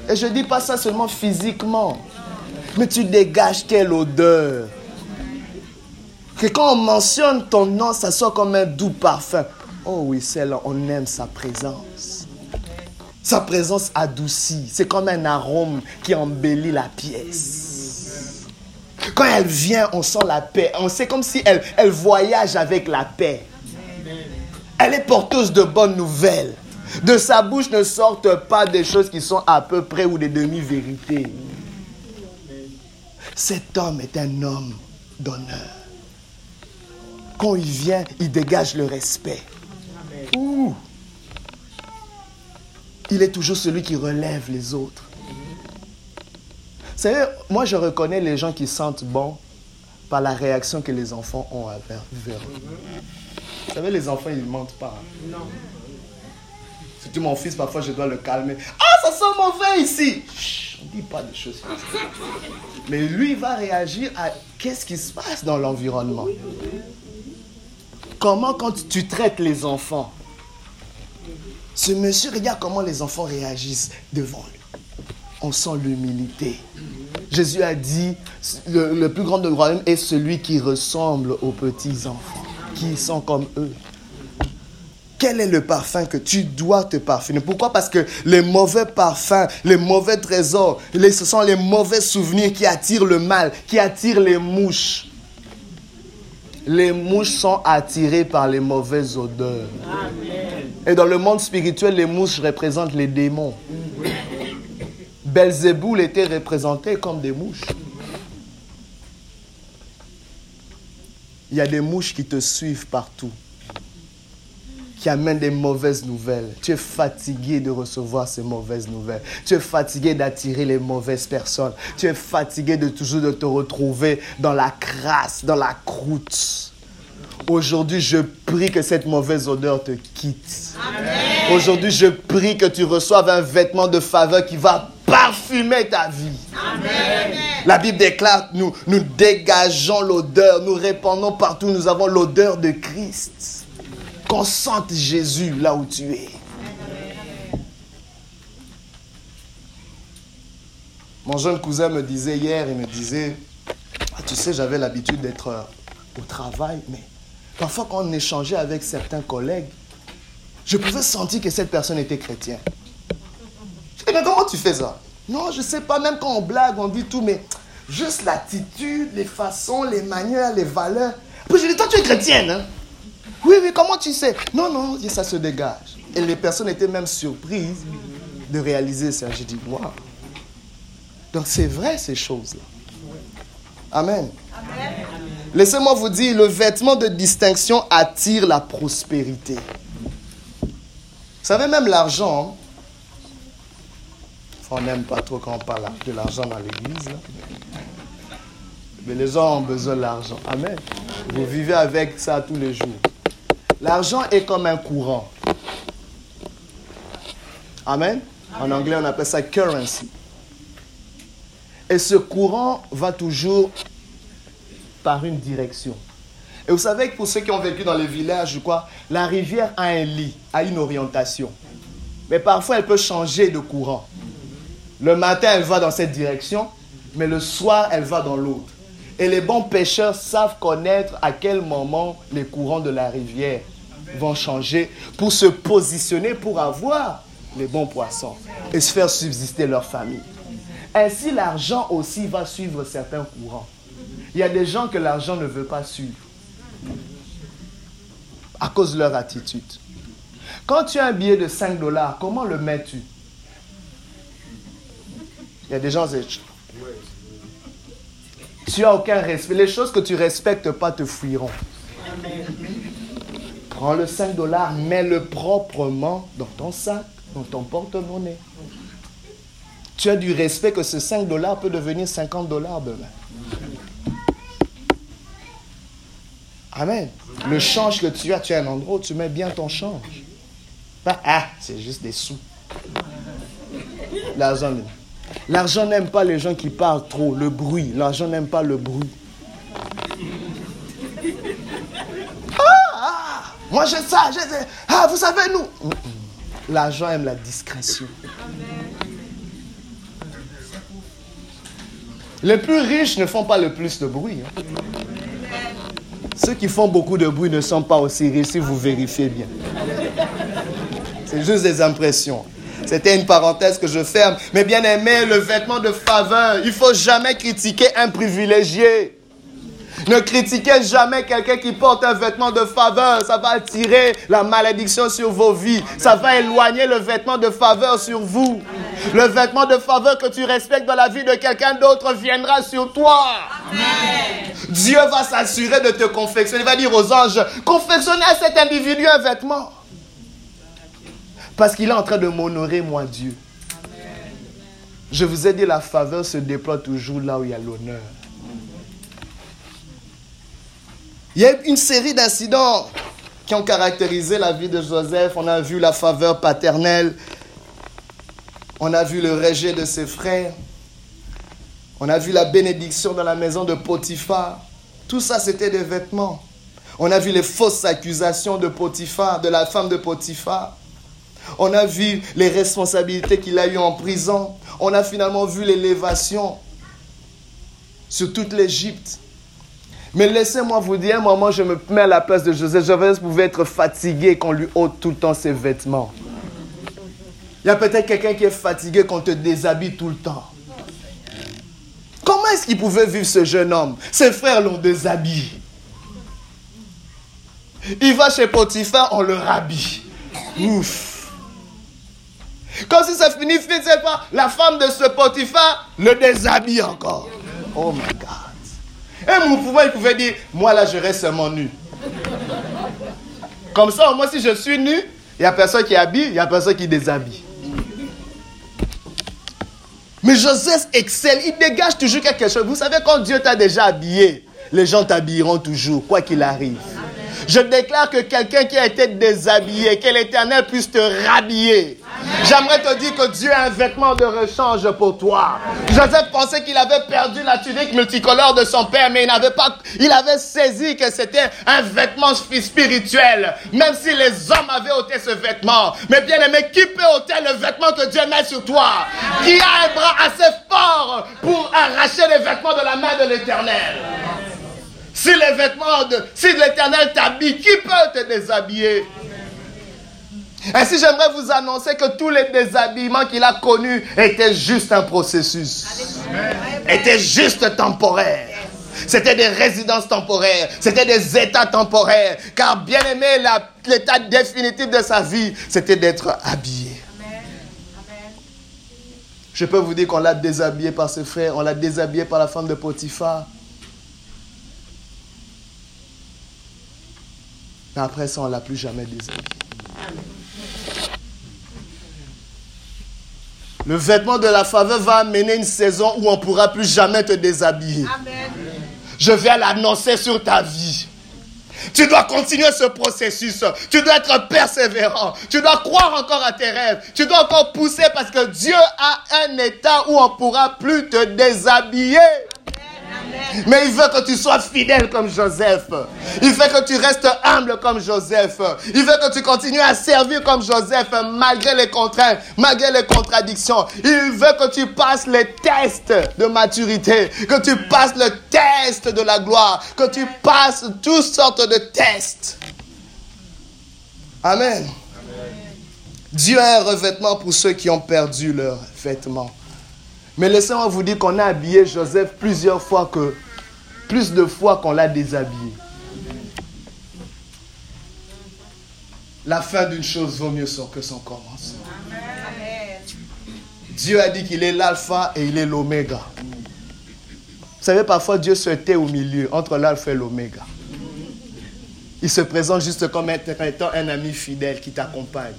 Et je ne dis pas ça seulement physiquement, mais tu dégages quelle odeur. Que quand on mentionne ton nom, ça sort comme un doux parfum. Oh oui, c'est là, on aime sa présence. Sa présence adoucit. C'est comme un arôme qui embellit la pièce. Quand elle vient, on sent la paix. On sait comme si elle voyage avec la paix. Elle est porteuse de bonnes nouvelles. De sa bouche ne sortent pas des choses qui sont à peu près ou des demi-vérités. Cet homme est un homme d'honneur. Quand il vient, il dégage le respect. Il est toujours celui qui relève les autres. Vous savez, moi je reconnais les gens qui sentent bon par la réaction que les enfants ont à vers eux. Vous savez, les enfants, ils ne mentent pas. Non. Mon fils, parfois, je dois le calmer. Ah, ça sent mauvais ici. Chut, on ne dit pas des choses. Mais lui, il va réagir à qu'est-ce qui se passe dans l'environnement. Comment quand tu traites les enfants Ce monsieur, regarde comment les enfants réagissent devant lui. On sent l'humilité. Jésus a dit, le, le plus grand de royaume est celui qui ressemble aux petits enfants qui sont comme eux. Quel est le parfum que tu dois te parfumer? Pourquoi? Parce que les mauvais parfums, les mauvais trésors, ce sont les mauvais souvenirs qui attirent le mal, qui attirent les mouches. Les mouches sont attirées par les mauvaises odeurs. Et dans le monde spirituel, les mouches représentent les démons. Belzéboul était représenté comme des mouches. Il y a des mouches qui te suivent partout, qui amènent des mauvaises nouvelles. Tu es fatigué de recevoir ces mauvaises nouvelles. Tu es fatigué d'attirer les mauvaises personnes. Tu es fatigué de toujours de te retrouver dans la crasse, dans la croûte. Aujourd'hui, je prie que cette mauvaise odeur te quitte. Aujourd'hui, je prie que tu reçoives un vêtement de faveur qui va parfumer ta vie. La Bible déclare, nous, nous dégageons l'odeur, nous répandons partout, nous avons l'odeur de Christ. Qu'on sente Jésus là où tu es. Mon jeune cousin me disait hier, il me disait, ah, tu sais, j'avais l'habitude d'être euh, au travail, mais parfois quand on échangeait avec certains collègues, je pouvais sentir que cette personne était chrétienne. Je dis, mais comment tu fais ça? Non, je ne sais pas, même quand on blague, on dit tout, mais juste l'attitude, les façons, les manières, les valeurs. Puis je dis, toi tu es chrétienne, hein? Oui, oui, comment tu sais? Non, non, ça se dégage. Et les personnes étaient même surprises de réaliser ça. J'ai dit, waouh. Donc c'est vrai ces choses-là. Amen. Amen. Laissez-moi vous dire, le vêtement de distinction attire la prospérité. Vous savez, même l'argent, on n'aime pas trop quand on parle de l'argent dans l'église. Mais les gens ont besoin de l'argent. Amen. Vous vivez avec ça tous les jours. L'argent est comme un courant. Amen. En anglais, on appelle ça currency. Et ce courant va toujours par une direction. Et vous savez que pour ceux qui ont vécu dans les villages, quoi, la rivière a un lit, a une orientation. Mais parfois, elle peut changer de courant. Le matin, elle va dans cette direction, mais le soir, elle va dans l'autre. Et les bons pêcheurs savent connaître à quel moment les courants de la rivière vont changer pour se positionner pour avoir les bons poissons et se faire subsister leur famille. Ainsi, l'argent aussi va suivre certains courants. Il y a des gens que l'argent ne veut pas suivre à cause de leur attitude. Quand tu as un billet de 5 dollars, comment le mets-tu? Il y a des gens, tu n'as aucun respect. Les choses que tu respectes pas te fuiront. Prends le 5 dollars, mets-le proprement dans ton sac, dans ton porte-monnaie. Tu as du respect que ce 5 dollars peut devenir 50 dollars demain. Amen. Le change que tu as, tu as un endroit où tu mets bien ton change. Ah, c'est juste des sous. L'argent. L'argent n'aime pas les gens qui parlent trop, le bruit. L'argent n'aime pas le bruit. Ah, ah moi j'ai ça, j'ai. Ah, vous savez, nous. L'argent aime la discrétion. Les plus riches ne font pas le plus de bruit. Hein. Ceux qui font beaucoup de bruit ne sont pas aussi riches si vous vérifiez bien. C'est juste des impressions. C'était une parenthèse que je ferme. Mais bien aimé, le vêtement de faveur, il faut jamais critiquer un privilégié. Ne critiquez jamais quelqu'un qui porte un vêtement de faveur. Ça va attirer la malédiction sur vos vies. Ça va éloigner le vêtement de faveur sur vous. Le vêtement de faveur que tu respectes dans la vie de quelqu'un d'autre viendra sur toi. Dieu va s'assurer de te confectionner. Il va dire aux anges, confectionnez à cet individu un vêtement. Parce qu'il est en train de m'honorer, moi, Dieu. Je vous ai dit, la faveur se déploie toujours là où il y a l'honneur. Il y a une série d'incidents qui ont caractérisé la vie de Joseph. On a vu la faveur paternelle. On a vu le rejet de ses frères. On a vu la bénédiction dans la maison de Potiphar. Tout ça, c'était des vêtements. On a vu les fausses accusations de Potiphar, de la femme de Potiphar. On a vu les responsabilités qu'il a eues en prison. On a finalement vu l'élévation sur toute l'Égypte. Mais laissez-moi vous dire, moment, je me mets à la place de Joseph. Joseph pouvait être fatigué qu'on lui ôte tout le temps ses vêtements. Il y a peut-être quelqu'un qui est fatigué qu'on te déshabille tout le temps. Comment est-ce qu'il pouvait vivre ce jeune homme? Ses frères l'ont déshabillé. Il va chez Potiphar, on le rhabille. Ouf. Quand si ça finit, finit pas, la femme de ce Potiphar le déshabille encore. Oh my God. Et mon pouvoir, il pouvait dire, moi là, je reste seulement nu. Comme ça, moi, si je suis nu, il n'y a personne qui habille, il n'y a personne qui déshabille. Mais Joseph excelle, il dégage toujours quelque chose. Vous savez, quand Dieu t'a déjà habillé, les gens t'habilleront toujours, quoi qu'il arrive. Je déclare que quelqu'un qui a été déshabillé, que l'Éternel puisse te rhabiller. J'aimerais te dire que Dieu a un vêtement de rechange pour toi. Joseph pensait qu'il avait perdu la tunique multicolore de son père, mais il n'avait pas, il avait saisi que c'était un vêtement spirituel. Même si les hommes avaient ôté ce vêtement. Mais bien aimé, qui peut ôter le vêtement que Dieu met sur toi? Qui a un bras assez fort pour arracher les vêtements de la main de l'éternel? Si les vêtements de, si l'éternel t'habille, qui peut te déshabiller? Ainsi, j'aimerais vous annoncer que tous les déshabillements qu'il a connus étaient juste un processus. Étaient juste temporaires. C'était des résidences temporaires. C'était des états temporaires. Car bien aimé, l'état définitif de sa vie, c'était d'être habillé. Je peux vous dire qu'on l'a déshabillé par ses frères, on l'a déshabillé par la femme de Potiphar. Mais après ça, on ne l'a plus jamais déshabillé. Le vêtement de la faveur va amener une saison où on ne pourra plus jamais te déshabiller. Je vais l'annoncer sur ta vie. Tu dois continuer ce processus. Tu dois être persévérant. Tu dois croire encore à tes rêves. Tu dois encore pousser parce que Dieu a un état où on ne pourra plus te déshabiller. Mais il veut que tu sois fidèle comme Joseph. Il veut que tu restes humble comme Joseph. Il veut que tu continues à servir comme Joseph malgré les contraintes, malgré les contradictions. Il veut que tu passes les tests de maturité, que tu passes le test de la gloire, que tu passes toutes sortes de tests. Amen. Dieu a un revêtement pour ceux qui ont perdu leurs vêtements. Mais laissez-moi vous dire qu'on a habillé Joseph plusieurs fois que, plus de fois qu'on l'a déshabillé. La fin d'une chose vaut mieux que son commencement. Dieu a dit qu'il est l'alpha et il est l'oméga. Vous savez, parfois Dieu se tait au milieu, entre l'alpha et l'oméga. Il se présente juste comme étant un ami fidèle qui t'accompagne.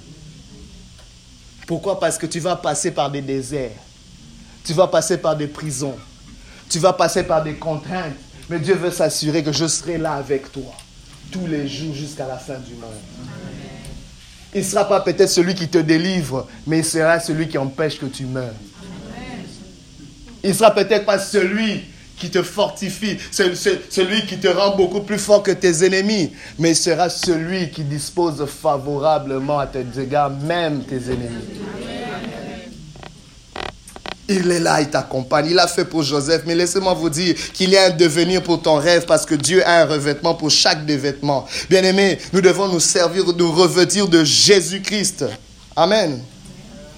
Pourquoi? Parce que tu vas passer par des déserts. Tu vas passer par des prisons. Tu vas passer par des contraintes. Mais Dieu veut s'assurer que je serai là avec toi tous les jours jusqu'à la fin du monde. Il ne sera pas peut-être celui qui te délivre, mais il sera celui qui empêche que tu meurs. Il ne sera peut-être pas celui qui te fortifie, celui qui te rend beaucoup plus fort que tes ennemis, mais il sera celui qui dispose favorablement à tes égards, même tes ennemis. Il est là, il t'accompagne. Il a fait pour Joseph. Mais laissez-moi vous dire qu'il y a un devenir pour ton rêve parce que Dieu a un revêtement pour chaque dévêtement. Bien aimé, nous devons nous servir, nous revêtir de Jésus-Christ. Amen.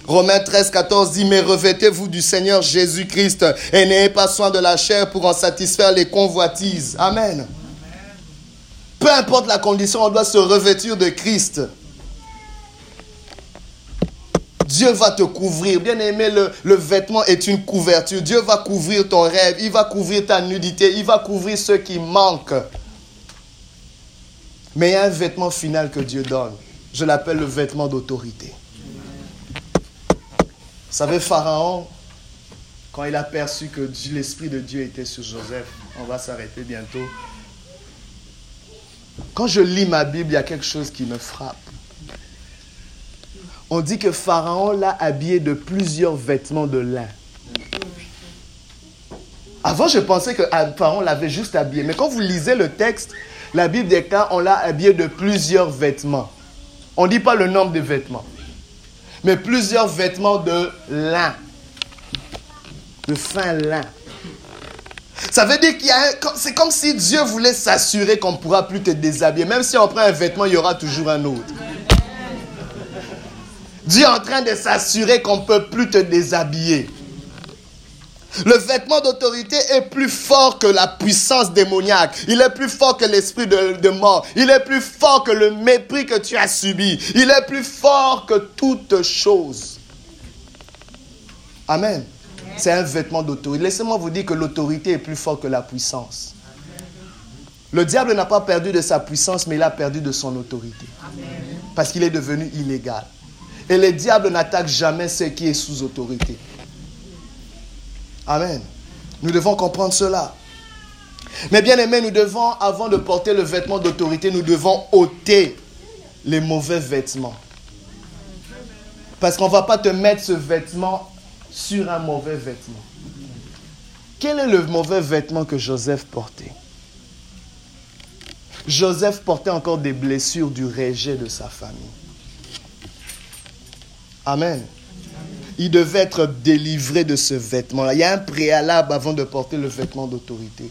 Romains 13, 14 dit, mais revêtez-vous du Seigneur Jésus-Christ et n'ayez pas soin de la chair pour en satisfaire les convoitises. Amen. Peu importe la condition, on doit se revêtir de Christ. Dieu va te couvrir. Bien aimé, le, vêtement est une couverture. Dieu va couvrir ton rêve. Il va couvrir ta nudité. Il va couvrir ce qui manque. Mais il y a un vêtement final que Dieu donne. Je l'appelle le vêtement d'autorité. Vous savez, Pharaon, quand il a perçu que l'Esprit de Dieu était sur Joseph, on va s'arrêter bientôt. Quand je lis ma Bible, il y a quelque chose qui me frappe on dit que Pharaon l'a habillé de plusieurs vêtements de lin. Avant, je pensais que Pharaon l'avait juste habillé. Mais quand vous lisez le texte, la Bible déclare on l'a habillé de plusieurs vêtements. On ne dit pas le nombre de vêtements, mais plusieurs vêtements de lin. De fin lin. Ça veut dire qu'il C'est comme si Dieu voulait s'assurer qu'on ne pourra plus te déshabiller. Même si on prend un vêtement, il y aura toujours un autre. Dieu est en train de s'assurer qu'on ne peut plus te déshabiller. Le vêtement d'autorité est plus fort que la puissance démoniaque. Il est plus fort que l'esprit de, mort. Il est plus fort que le mépris que tu as subi. Il est plus fort que toute chose. Amen. C'est un vêtement d'autorité. Laissez-moi vous dire que l'autorité est plus forte que la puissance. Le diable n'a pas perdu de sa puissance, mais il a perdu de son autorité. Parce qu'il est devenu illégal. Et le diable n'attaque jamais ce qui est sous autorité. Amen. Nous devons comprendre cela. Mais bien aimé, nous devons, avant de porter le vêtement d'autorité, nous devons ôter les mauvais vêtements. Parce qu'on ne va pas te mettre ce vêtement sur un mauvais vêtement. Quel est le mauvais vêtement que Joseph portait? Joseph portait encore des blessures du rejet de sa famille. Amen. Il devait être délivré de ce vêtement. Il y a un préalable avant de porter le vêtement d'autorité.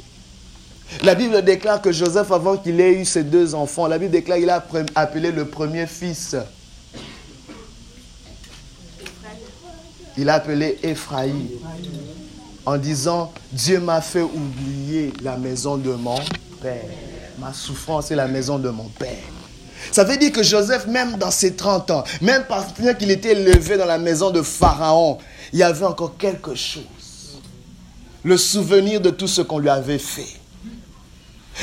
La Bible déclare que Joseph, avant qu'il ait eu ses deux enfants, la Bible déclare qu'il a appelé le premier fils. Il a appelé Ephraïm en disant, Dieu m'a fait oublier la maison de mon père. Ma souffrance est la maison de mon père. Ça veut dire que Joseph, même dans ses 30 ans, même parce qu'il était élevé dans la maison de Pharaon, il y avait encore quelque chose. Le souvenir de tout ce qu'on lui avait fait.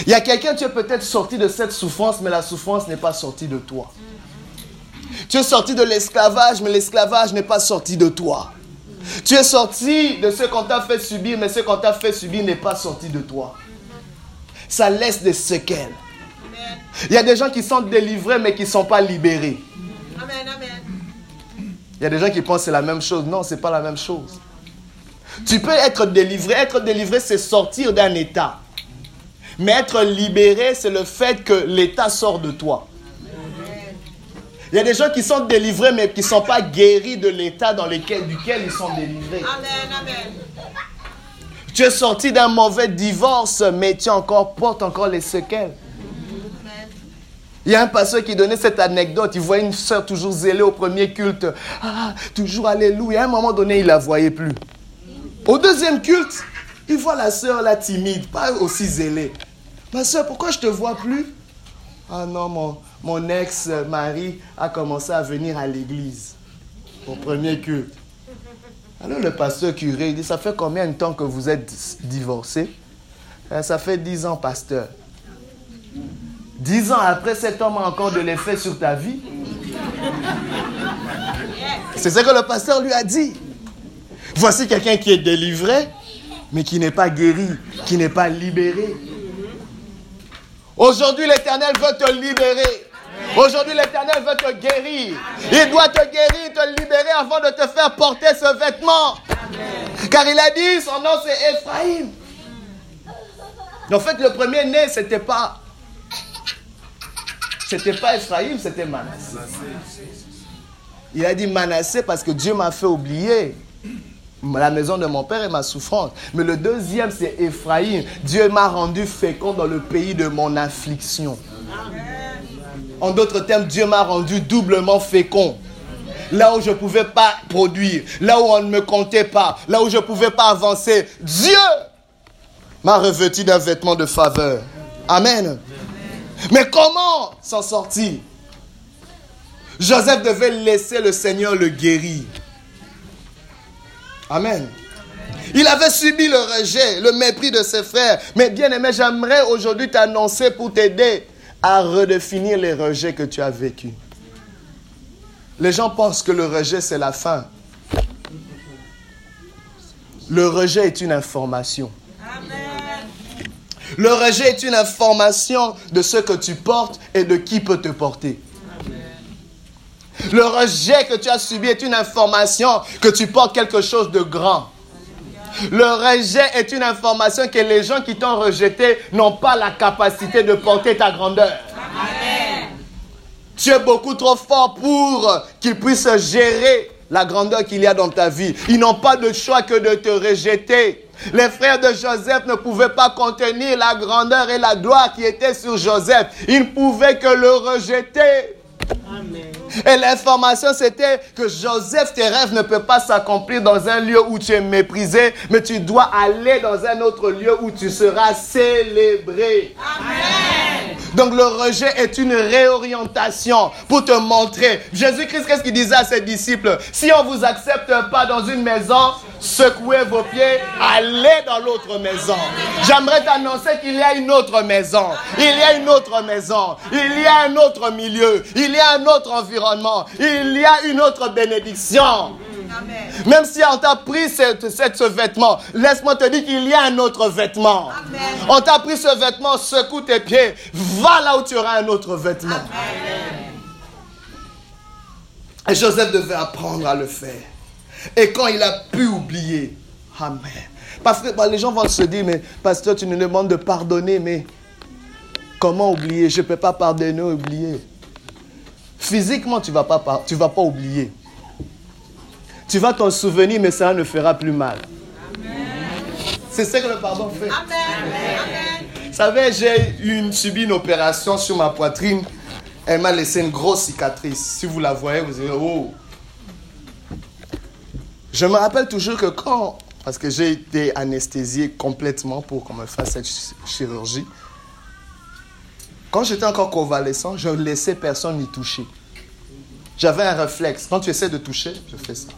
Il y a quelqu'un, tu es peut-être sorti de cette souffrance, mais la souffrance n'est pas sortie de toi. Tu es sorti de l'esclavage, mais l'esclavage n'est pas sorti de toi. Tu es sorti de ce qu'on t'a fait subir, mais ce qu'on t'a fait subir n'est pas sorti de toi. Ça laisse des séquelles. Il y a des gens qui sont délivrés mais qui ne sont pas libérés. Amen, amen. Il y a des gens qui pensent que c'est la même chose. Non, ce n'est pas la même chose. Tu peux être délivré. Être délivré, c'est sortir d'un état. Mais être libéré, c'est le fait que l'état sort de toi. Il y a des gens qui sont délivrés, mais qui ne sont pas guéris de l'état dans lequel, duquel ils sont délivrés. Amen, amen. Tu es sorti d'un mauvais divorce, mais tu encore, portes encore les séquelles. Il y a un pasteur qui donnait cette anecdote. Il voyait une soeur toujours zélée au premier culte. Ah, toujours alléluia. À un moment donné, il ne la voyait plus. Au deuxième culte, il voit la soeur là timide, pas aussi zélée. Ma soeur, pourquoi je ne te vois plus? Ah non, mon, mon ex-mari a commencé à venir à l'église au premier culte. Alors le pasteur curé, il dit, ça fait combien de temps que vous êtes divorcé? Eh, Ça fait dix ans, pasteur. Dix ans après, cet homme a encore de l'effet sur ta vie. C'est ce que le pasteur lui a dit. Voici quelqu'un qui est délivré, mais qui n'est pas guéri, qui n'est pas libéré. Aujourd'hui, l'Éternel veut te libérer. Aujourd'hui, l'Éternel veut te guérir. Il doit te guérir, te libérer avant de te faire porter ce vêtement. Car il a dit, son nom c'est Ephraim. En fait, le premier né, ce n'était pas c'était pas Ephraim, c'était Manassé. Il a dit Manassé parce que Dieu m'a fait oublier. la maison de mon père est ma souffrance. Mais le deuxième, c'est Ephraïm. Dieu m'a rendu fécond dans le pays de mon affliction. En d'autres termes, Dieu m'a rendu doublement fécond. Là où je ne pouvais pas produire, là où on ne me comptait pas, là où je ne pouvais pas avancer, Dieu m'a revêtu d'un vêtement de faveur. Amen. Mais comment s'en sortir? Joseph devait laisser le Seigneur le guérir. Amen. Il avait subi le rejet, le mépris de ses frères. Mais bien aimé, j'aimerais aujourd'hui t'annoncer pour t'aider à redéfinir les rejets que tu as vécus. Les gens pensent que le rejet, c'est la fin. Le rejet est une information. Le rejet est une information de ce que tu portes et de qui peut te porter. Le rejet que tu as subi est une information que tu portes quelque chose de grand. Le rejet est une information que les gens qui t'ont rejeté n'ont pas la capacité de porter ta grandeur. Tu es beaucoup trop fort pour qu'ils puissent gérer la grandeur qu'il y a dans ta vie. Ils n'ont pas de choix que de te rejeter. Les frères de Joseph ne pouvaient pas contenir la grandeur et la gloire qui était sur Joseph. Ils ne pouvaient que le rejeter. Et l'information, c'était que Joseph, tes rêves ne peuvent pas s'accomplir dans un lieu où tu es méprisé, mais tu dois aller dans un autre lieu où tu seras célébré. Amen. Donc le rejet est une réorientation pour te montrer. Jésus-Christ, qu'est-ce qu'il disait à ses disciples? Si on ne vous accepte pas dans une maison, secouez vos pieds, allez dans l'autre maison. J'aimerais t'annoncer qu'il y a une autre maison. Il y a une autre maison. Il y a un autre milieu. Il y a un autre environnement. Il y a une autre bénédiction. Même si on t'a pris ce vêtement, laisse-moi te dire qu'il y a un autre vêtement. On t'a pris ce vêtement, secoue tes pieds, va là où tu auras un autre vêtement. Et Joseph devait apprendre à le faire. Et quand il a pu oublier, Amen. Parce que bah, les gens vont se dire, mais pasteur, tu nous demandes de pardonner, mais comment oublier? Je ne peux pas pardonner, oublier. Physiquement, tu ne vas, pas, oublier. Tu vas t'en souvenir, mais ça ne fera plus mal. C'est ce que le pardon fait. Amen. Vous savez, j'ai subi une opération sur ma poitrine. Elle m'a laissé une grosse cicatrice. Si vous la voyez, vous allez oh. Je me rappelle toujours que quand, parce que j'ai été anesthésié complètement pour qu'on me fasse cette chirurgie, quand j'étais encore convalescent, je ne laissais personne n'y toucher. J'avais un réflexe. Quand tu essaies de toucher, je fais ça.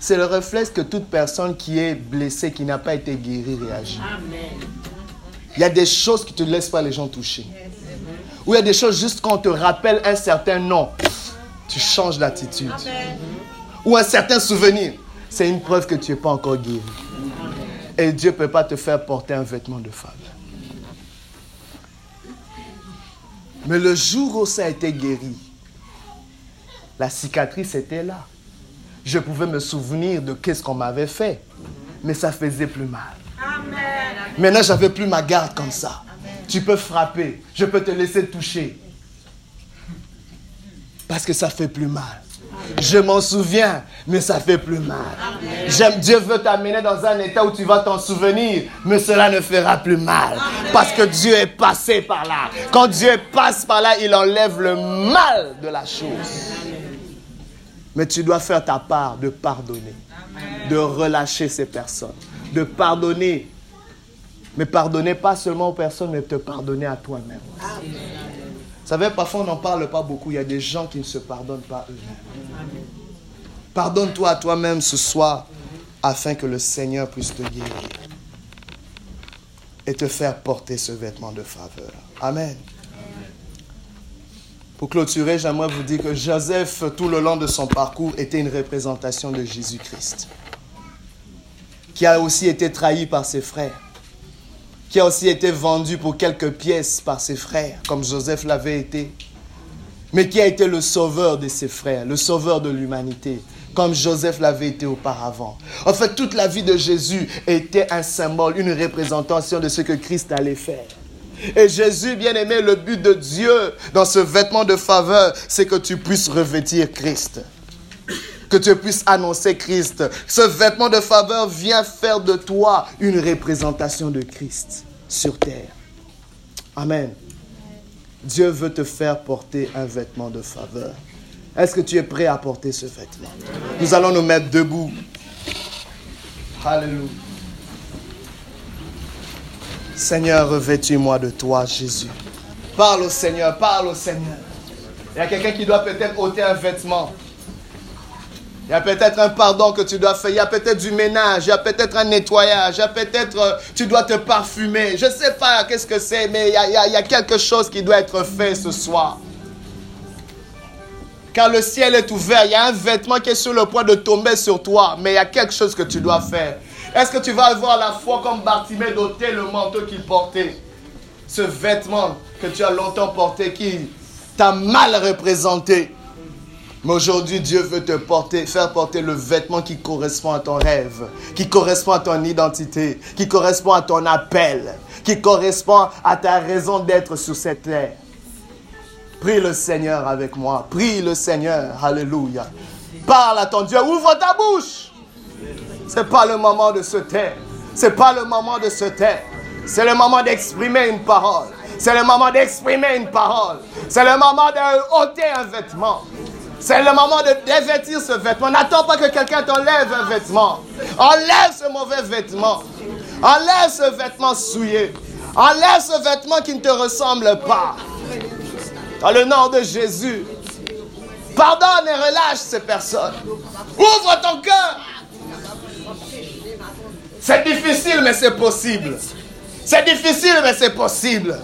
C'est le réflexe que toute personne qui est blessée, qui n'a pas été guérie, réagit. Il y a des choses qui ne te laissent pas les gens toucher. Ou il y a des choses juste quand on te rappelle un certain nom, tu changes d'attitude. Ou un certain souvenir, c'est une preuve que tu n'es pas encore guéri. Et Dieu ne peut pas te faire porter un vêtement de femme. Mais le jour où ça a été guéri, la cicatrice était là je pouvais me souvenir de qu'est-ce qu'on m'avait fait. Mais ça faisait plus mal. Maintenant, j'avais plus ma garde comme ça. Tu peux frapper, je peux te laisser toucher. Parce que ça fait plus mal. Je m'en souviens, mais ça fait plus mal. Dieu veut t'amener dans un état où tu vas t'en souvenir, mais cela ne fera plus mal. Parce que Dieu est passé par là. Quand Dieu passe par là, il enlève le mal de la chose. Mais tu dois faire ta part de pardonner, de relâcher ces personnes, de pardonner. Mais pardonner pas seulement aux personnes, mais te pardonner à toi-même. Vous savez, parfois on n'en parle pas beaucoup. Il y a des gens qui ne se pardonnent pas eux-mêmes. Pardonne-toi à toi-même ce soir afin que le Seigneur puisse te guérir et te faire porter ce vêtement de faveur. Amen. Pour clôturer, j'aimerais vous dire que Joseph, tout le long de son parcours, était une représentation de Jésus-Christ, qui a aussi été trahi par ses frères, qui a aussi été vendu pour quelques pièces par ses frères, comme Joseph l'avait été, mais qui a été le sauveur de ses frères, le sauveur de l'humanité, comme Joseph l'avait été auparavant. En fait, toute la vie de Jésus était un symbole, une représentation de ce que Christ allait faire. Et Jésus, bien aimé, le but de Dieu dans ce vêtement de faveur, c'est que tu puisses revêtir Christ que tu puisses annoncer Christ. Ce vêtement de faveur vient faire de toi une représentation de Christ sur terre. Amen. Dieu veut te faire porter un vêtement de faveur. Est-ce que tu es prêt à porter ce vêtement? Nous allons nous mettre debout. Alléluia. Seigneur, revêtis-moi de toi, Jésus. Parle au Seigneur, parle au Seigneur. Il y a quelqu'un qui doit peut-être ôter un vêtement. Il y a peut-être un pardon que tu dois faire. Il y a peut-être du ménage. Il y a peut-être un nettoyage. Il y a peut-être euh, tu dois te parfumer. Je ne sais pas qu'est-ce que c'est, mais il y, a, il y, a, quelque chose qui doit être fait ce soir. Car le ciel est ouvert. Il y a un vêtement qui est sur le point de tomber sur toi. Mais il y a quelque chose que tu dois faire. Est-ce que tu vas avoir la foi comme Bartimée d'ôter le manteau qu'il portait? Ce vêtement que tu as longtemps porté qui t'a mal représenté. Mais aujourd'hui, Dieu veut te porter, faire porter le vêtement qui correspond à ton rêve, qui correspond à ton identité, qui correspond à ton appel, qui correspond à ta raison d'être sur cette terre. Prie le Seigneur avec moi. Prie le Seigneur. Alléluia. Parle à ton Dieu. Ouvre ta bouche. Ce n'est pas le moment de se taire. Ce n'est pas le moment de se taire. C'est le moment d'exprimer une parole. C'est le moment d'exprimer une parole. C'est le moment de ôter un vêtement. C'est le moment de dévêtir ce vêtement. N'attends pas que quelqu'un t'enlève un vêtement. Enlève ce mauvais vêtement. Enlève ce vêtement souillé. Enlève ce vêtement qui ne te ressemble pas. Dans le nom de Jésus. Pardonne et relâche ces personnes. Ouvre ton cœur. C'est difficile, mais c'est possible. C'est difficile, mais c'est possible.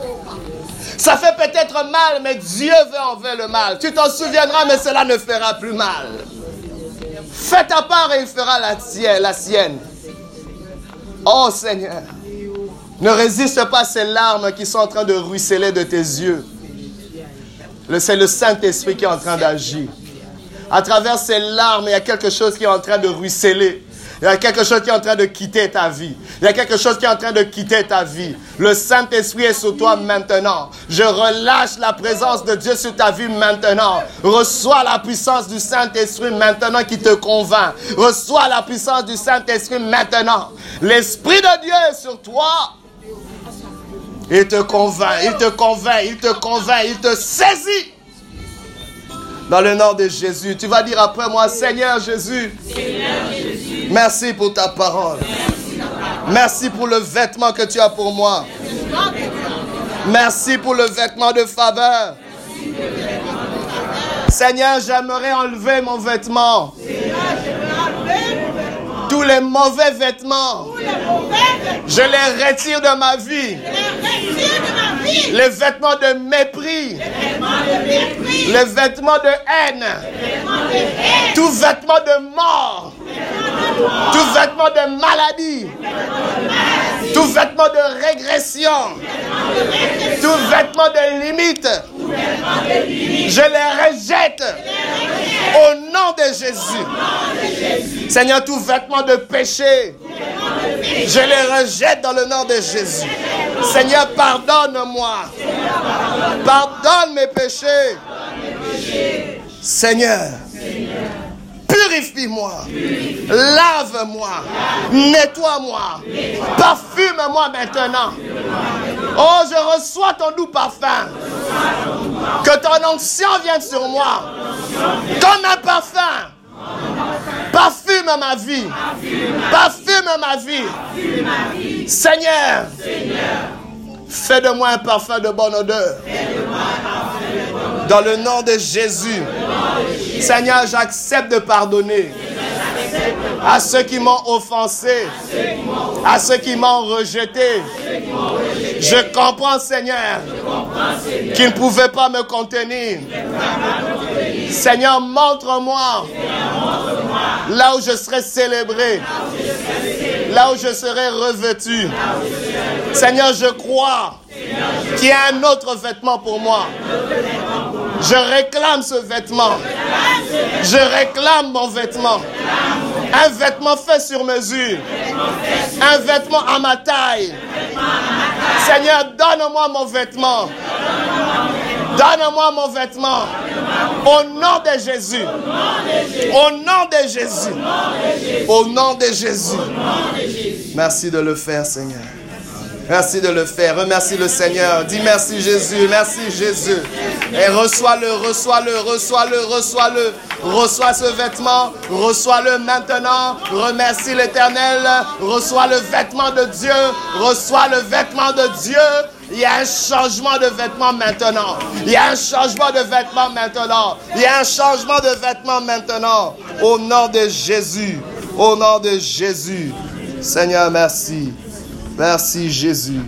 Ça fait peut-être mal, mais Dieu veut enlever le mal. Tu t'en souviendras, mais cela ne fera plus mal. Fais ta part et il fera la sienne. La sienne. Oh Seigneur, ne résiste pas à ces larmes qui sont en train de ruisseler de tes yeux. C'est le Saint-Esprit qui est en train d'agir. À travers ces larmes, il y a quelque chose qui est en train de ruisseler. Il y a quelque chose qui est en train de quitter ta vie. Il y a quelque chose qui est en train de quitter ta vie. Le Saint-Esprit est sur toi maintenant. Je relâche la présence de Dieu sur ta vie maintenant. Reçois la puissance du Saint-Esprit maintenant qui te convainc. Reçois la puissance du Saint-Esprit maintenant. L'Esprit de Dieu est sur toi. Il te convainc, il te convainc, il te convainc, il te saisit. Dans le nom de Jésus, tu vas dire après moi, Seigneur Jésus, merci pour ta parole. Merci pour le vêtement que tu as pour moi. Merci pour le vêtement de faveur. Seigneur, j'aimerais enlever mon vêtement. Tous les mauvais vêtements, je les retire de ma vie. Les vêtements de mépris, les vêtements de haine, tout vêtement de mort, tout vêtement de maladie, tout vêtement de régression, tout vêtement de limite, je les rejette. Au nom Jésus. Seigneur, tout vêtement de péché, je les rejette dans le nom de Jésus. Seigneur, pardonne-moi. Pardonne mes péchés. Seigneur, purifie-moi, lave-moi, nettoie-moi, parfume-moi maintenant. Oh, je reçois ton doux parfum. Que ton onction vienne sur moi comme un parfum. Parfume ma vie. Parfume ma vie. Seigneur, fais de moi un parfum de bonne odeur. Dans le nom de Jésus. Seigneur, j'accepte de pardonner à ceux qui m'ont offensé, à ceux qui m'ont rejeté. Je comprends, Seigneur, qu'ils ne pouvaient pas me contenir. Seigneur, montre-moi là où je serai célébré, là où je serai revêtu. Seigneur, je crois qu'il y a un autre vêtement pour moi. Je réclame ce vêtement. Je réclame mon vêtement. Un vêtement fait sur mesure. Un vêtement à ma taille. Seigneur, donne-moi mon vêtement. Donne-moi mon vêtement. Au nom de Jésus. Au nom de Jésus. Au nom de Jésus. Merci de le faire, Seigneur. Merci de le faire. Remercie le Seigneur. Dis merci Jésus. Merci Jésus. Et reçois-le, reçois-le, reçois-le, reçois-le. Reçois ce vêtement. Reçois-le maintenant. Remercie l'Éternel. Reçois le vêtement de Dieu. Reçois le vêtement de Dieu. Il y a un changement de vêtements maintenant. Il y a un changement de vêtements maintenant. Il y a un changement de vêtements maintenant. Au nom de Jésus. Au nom de Jésus. Seigneur, merci. Merci Jésus.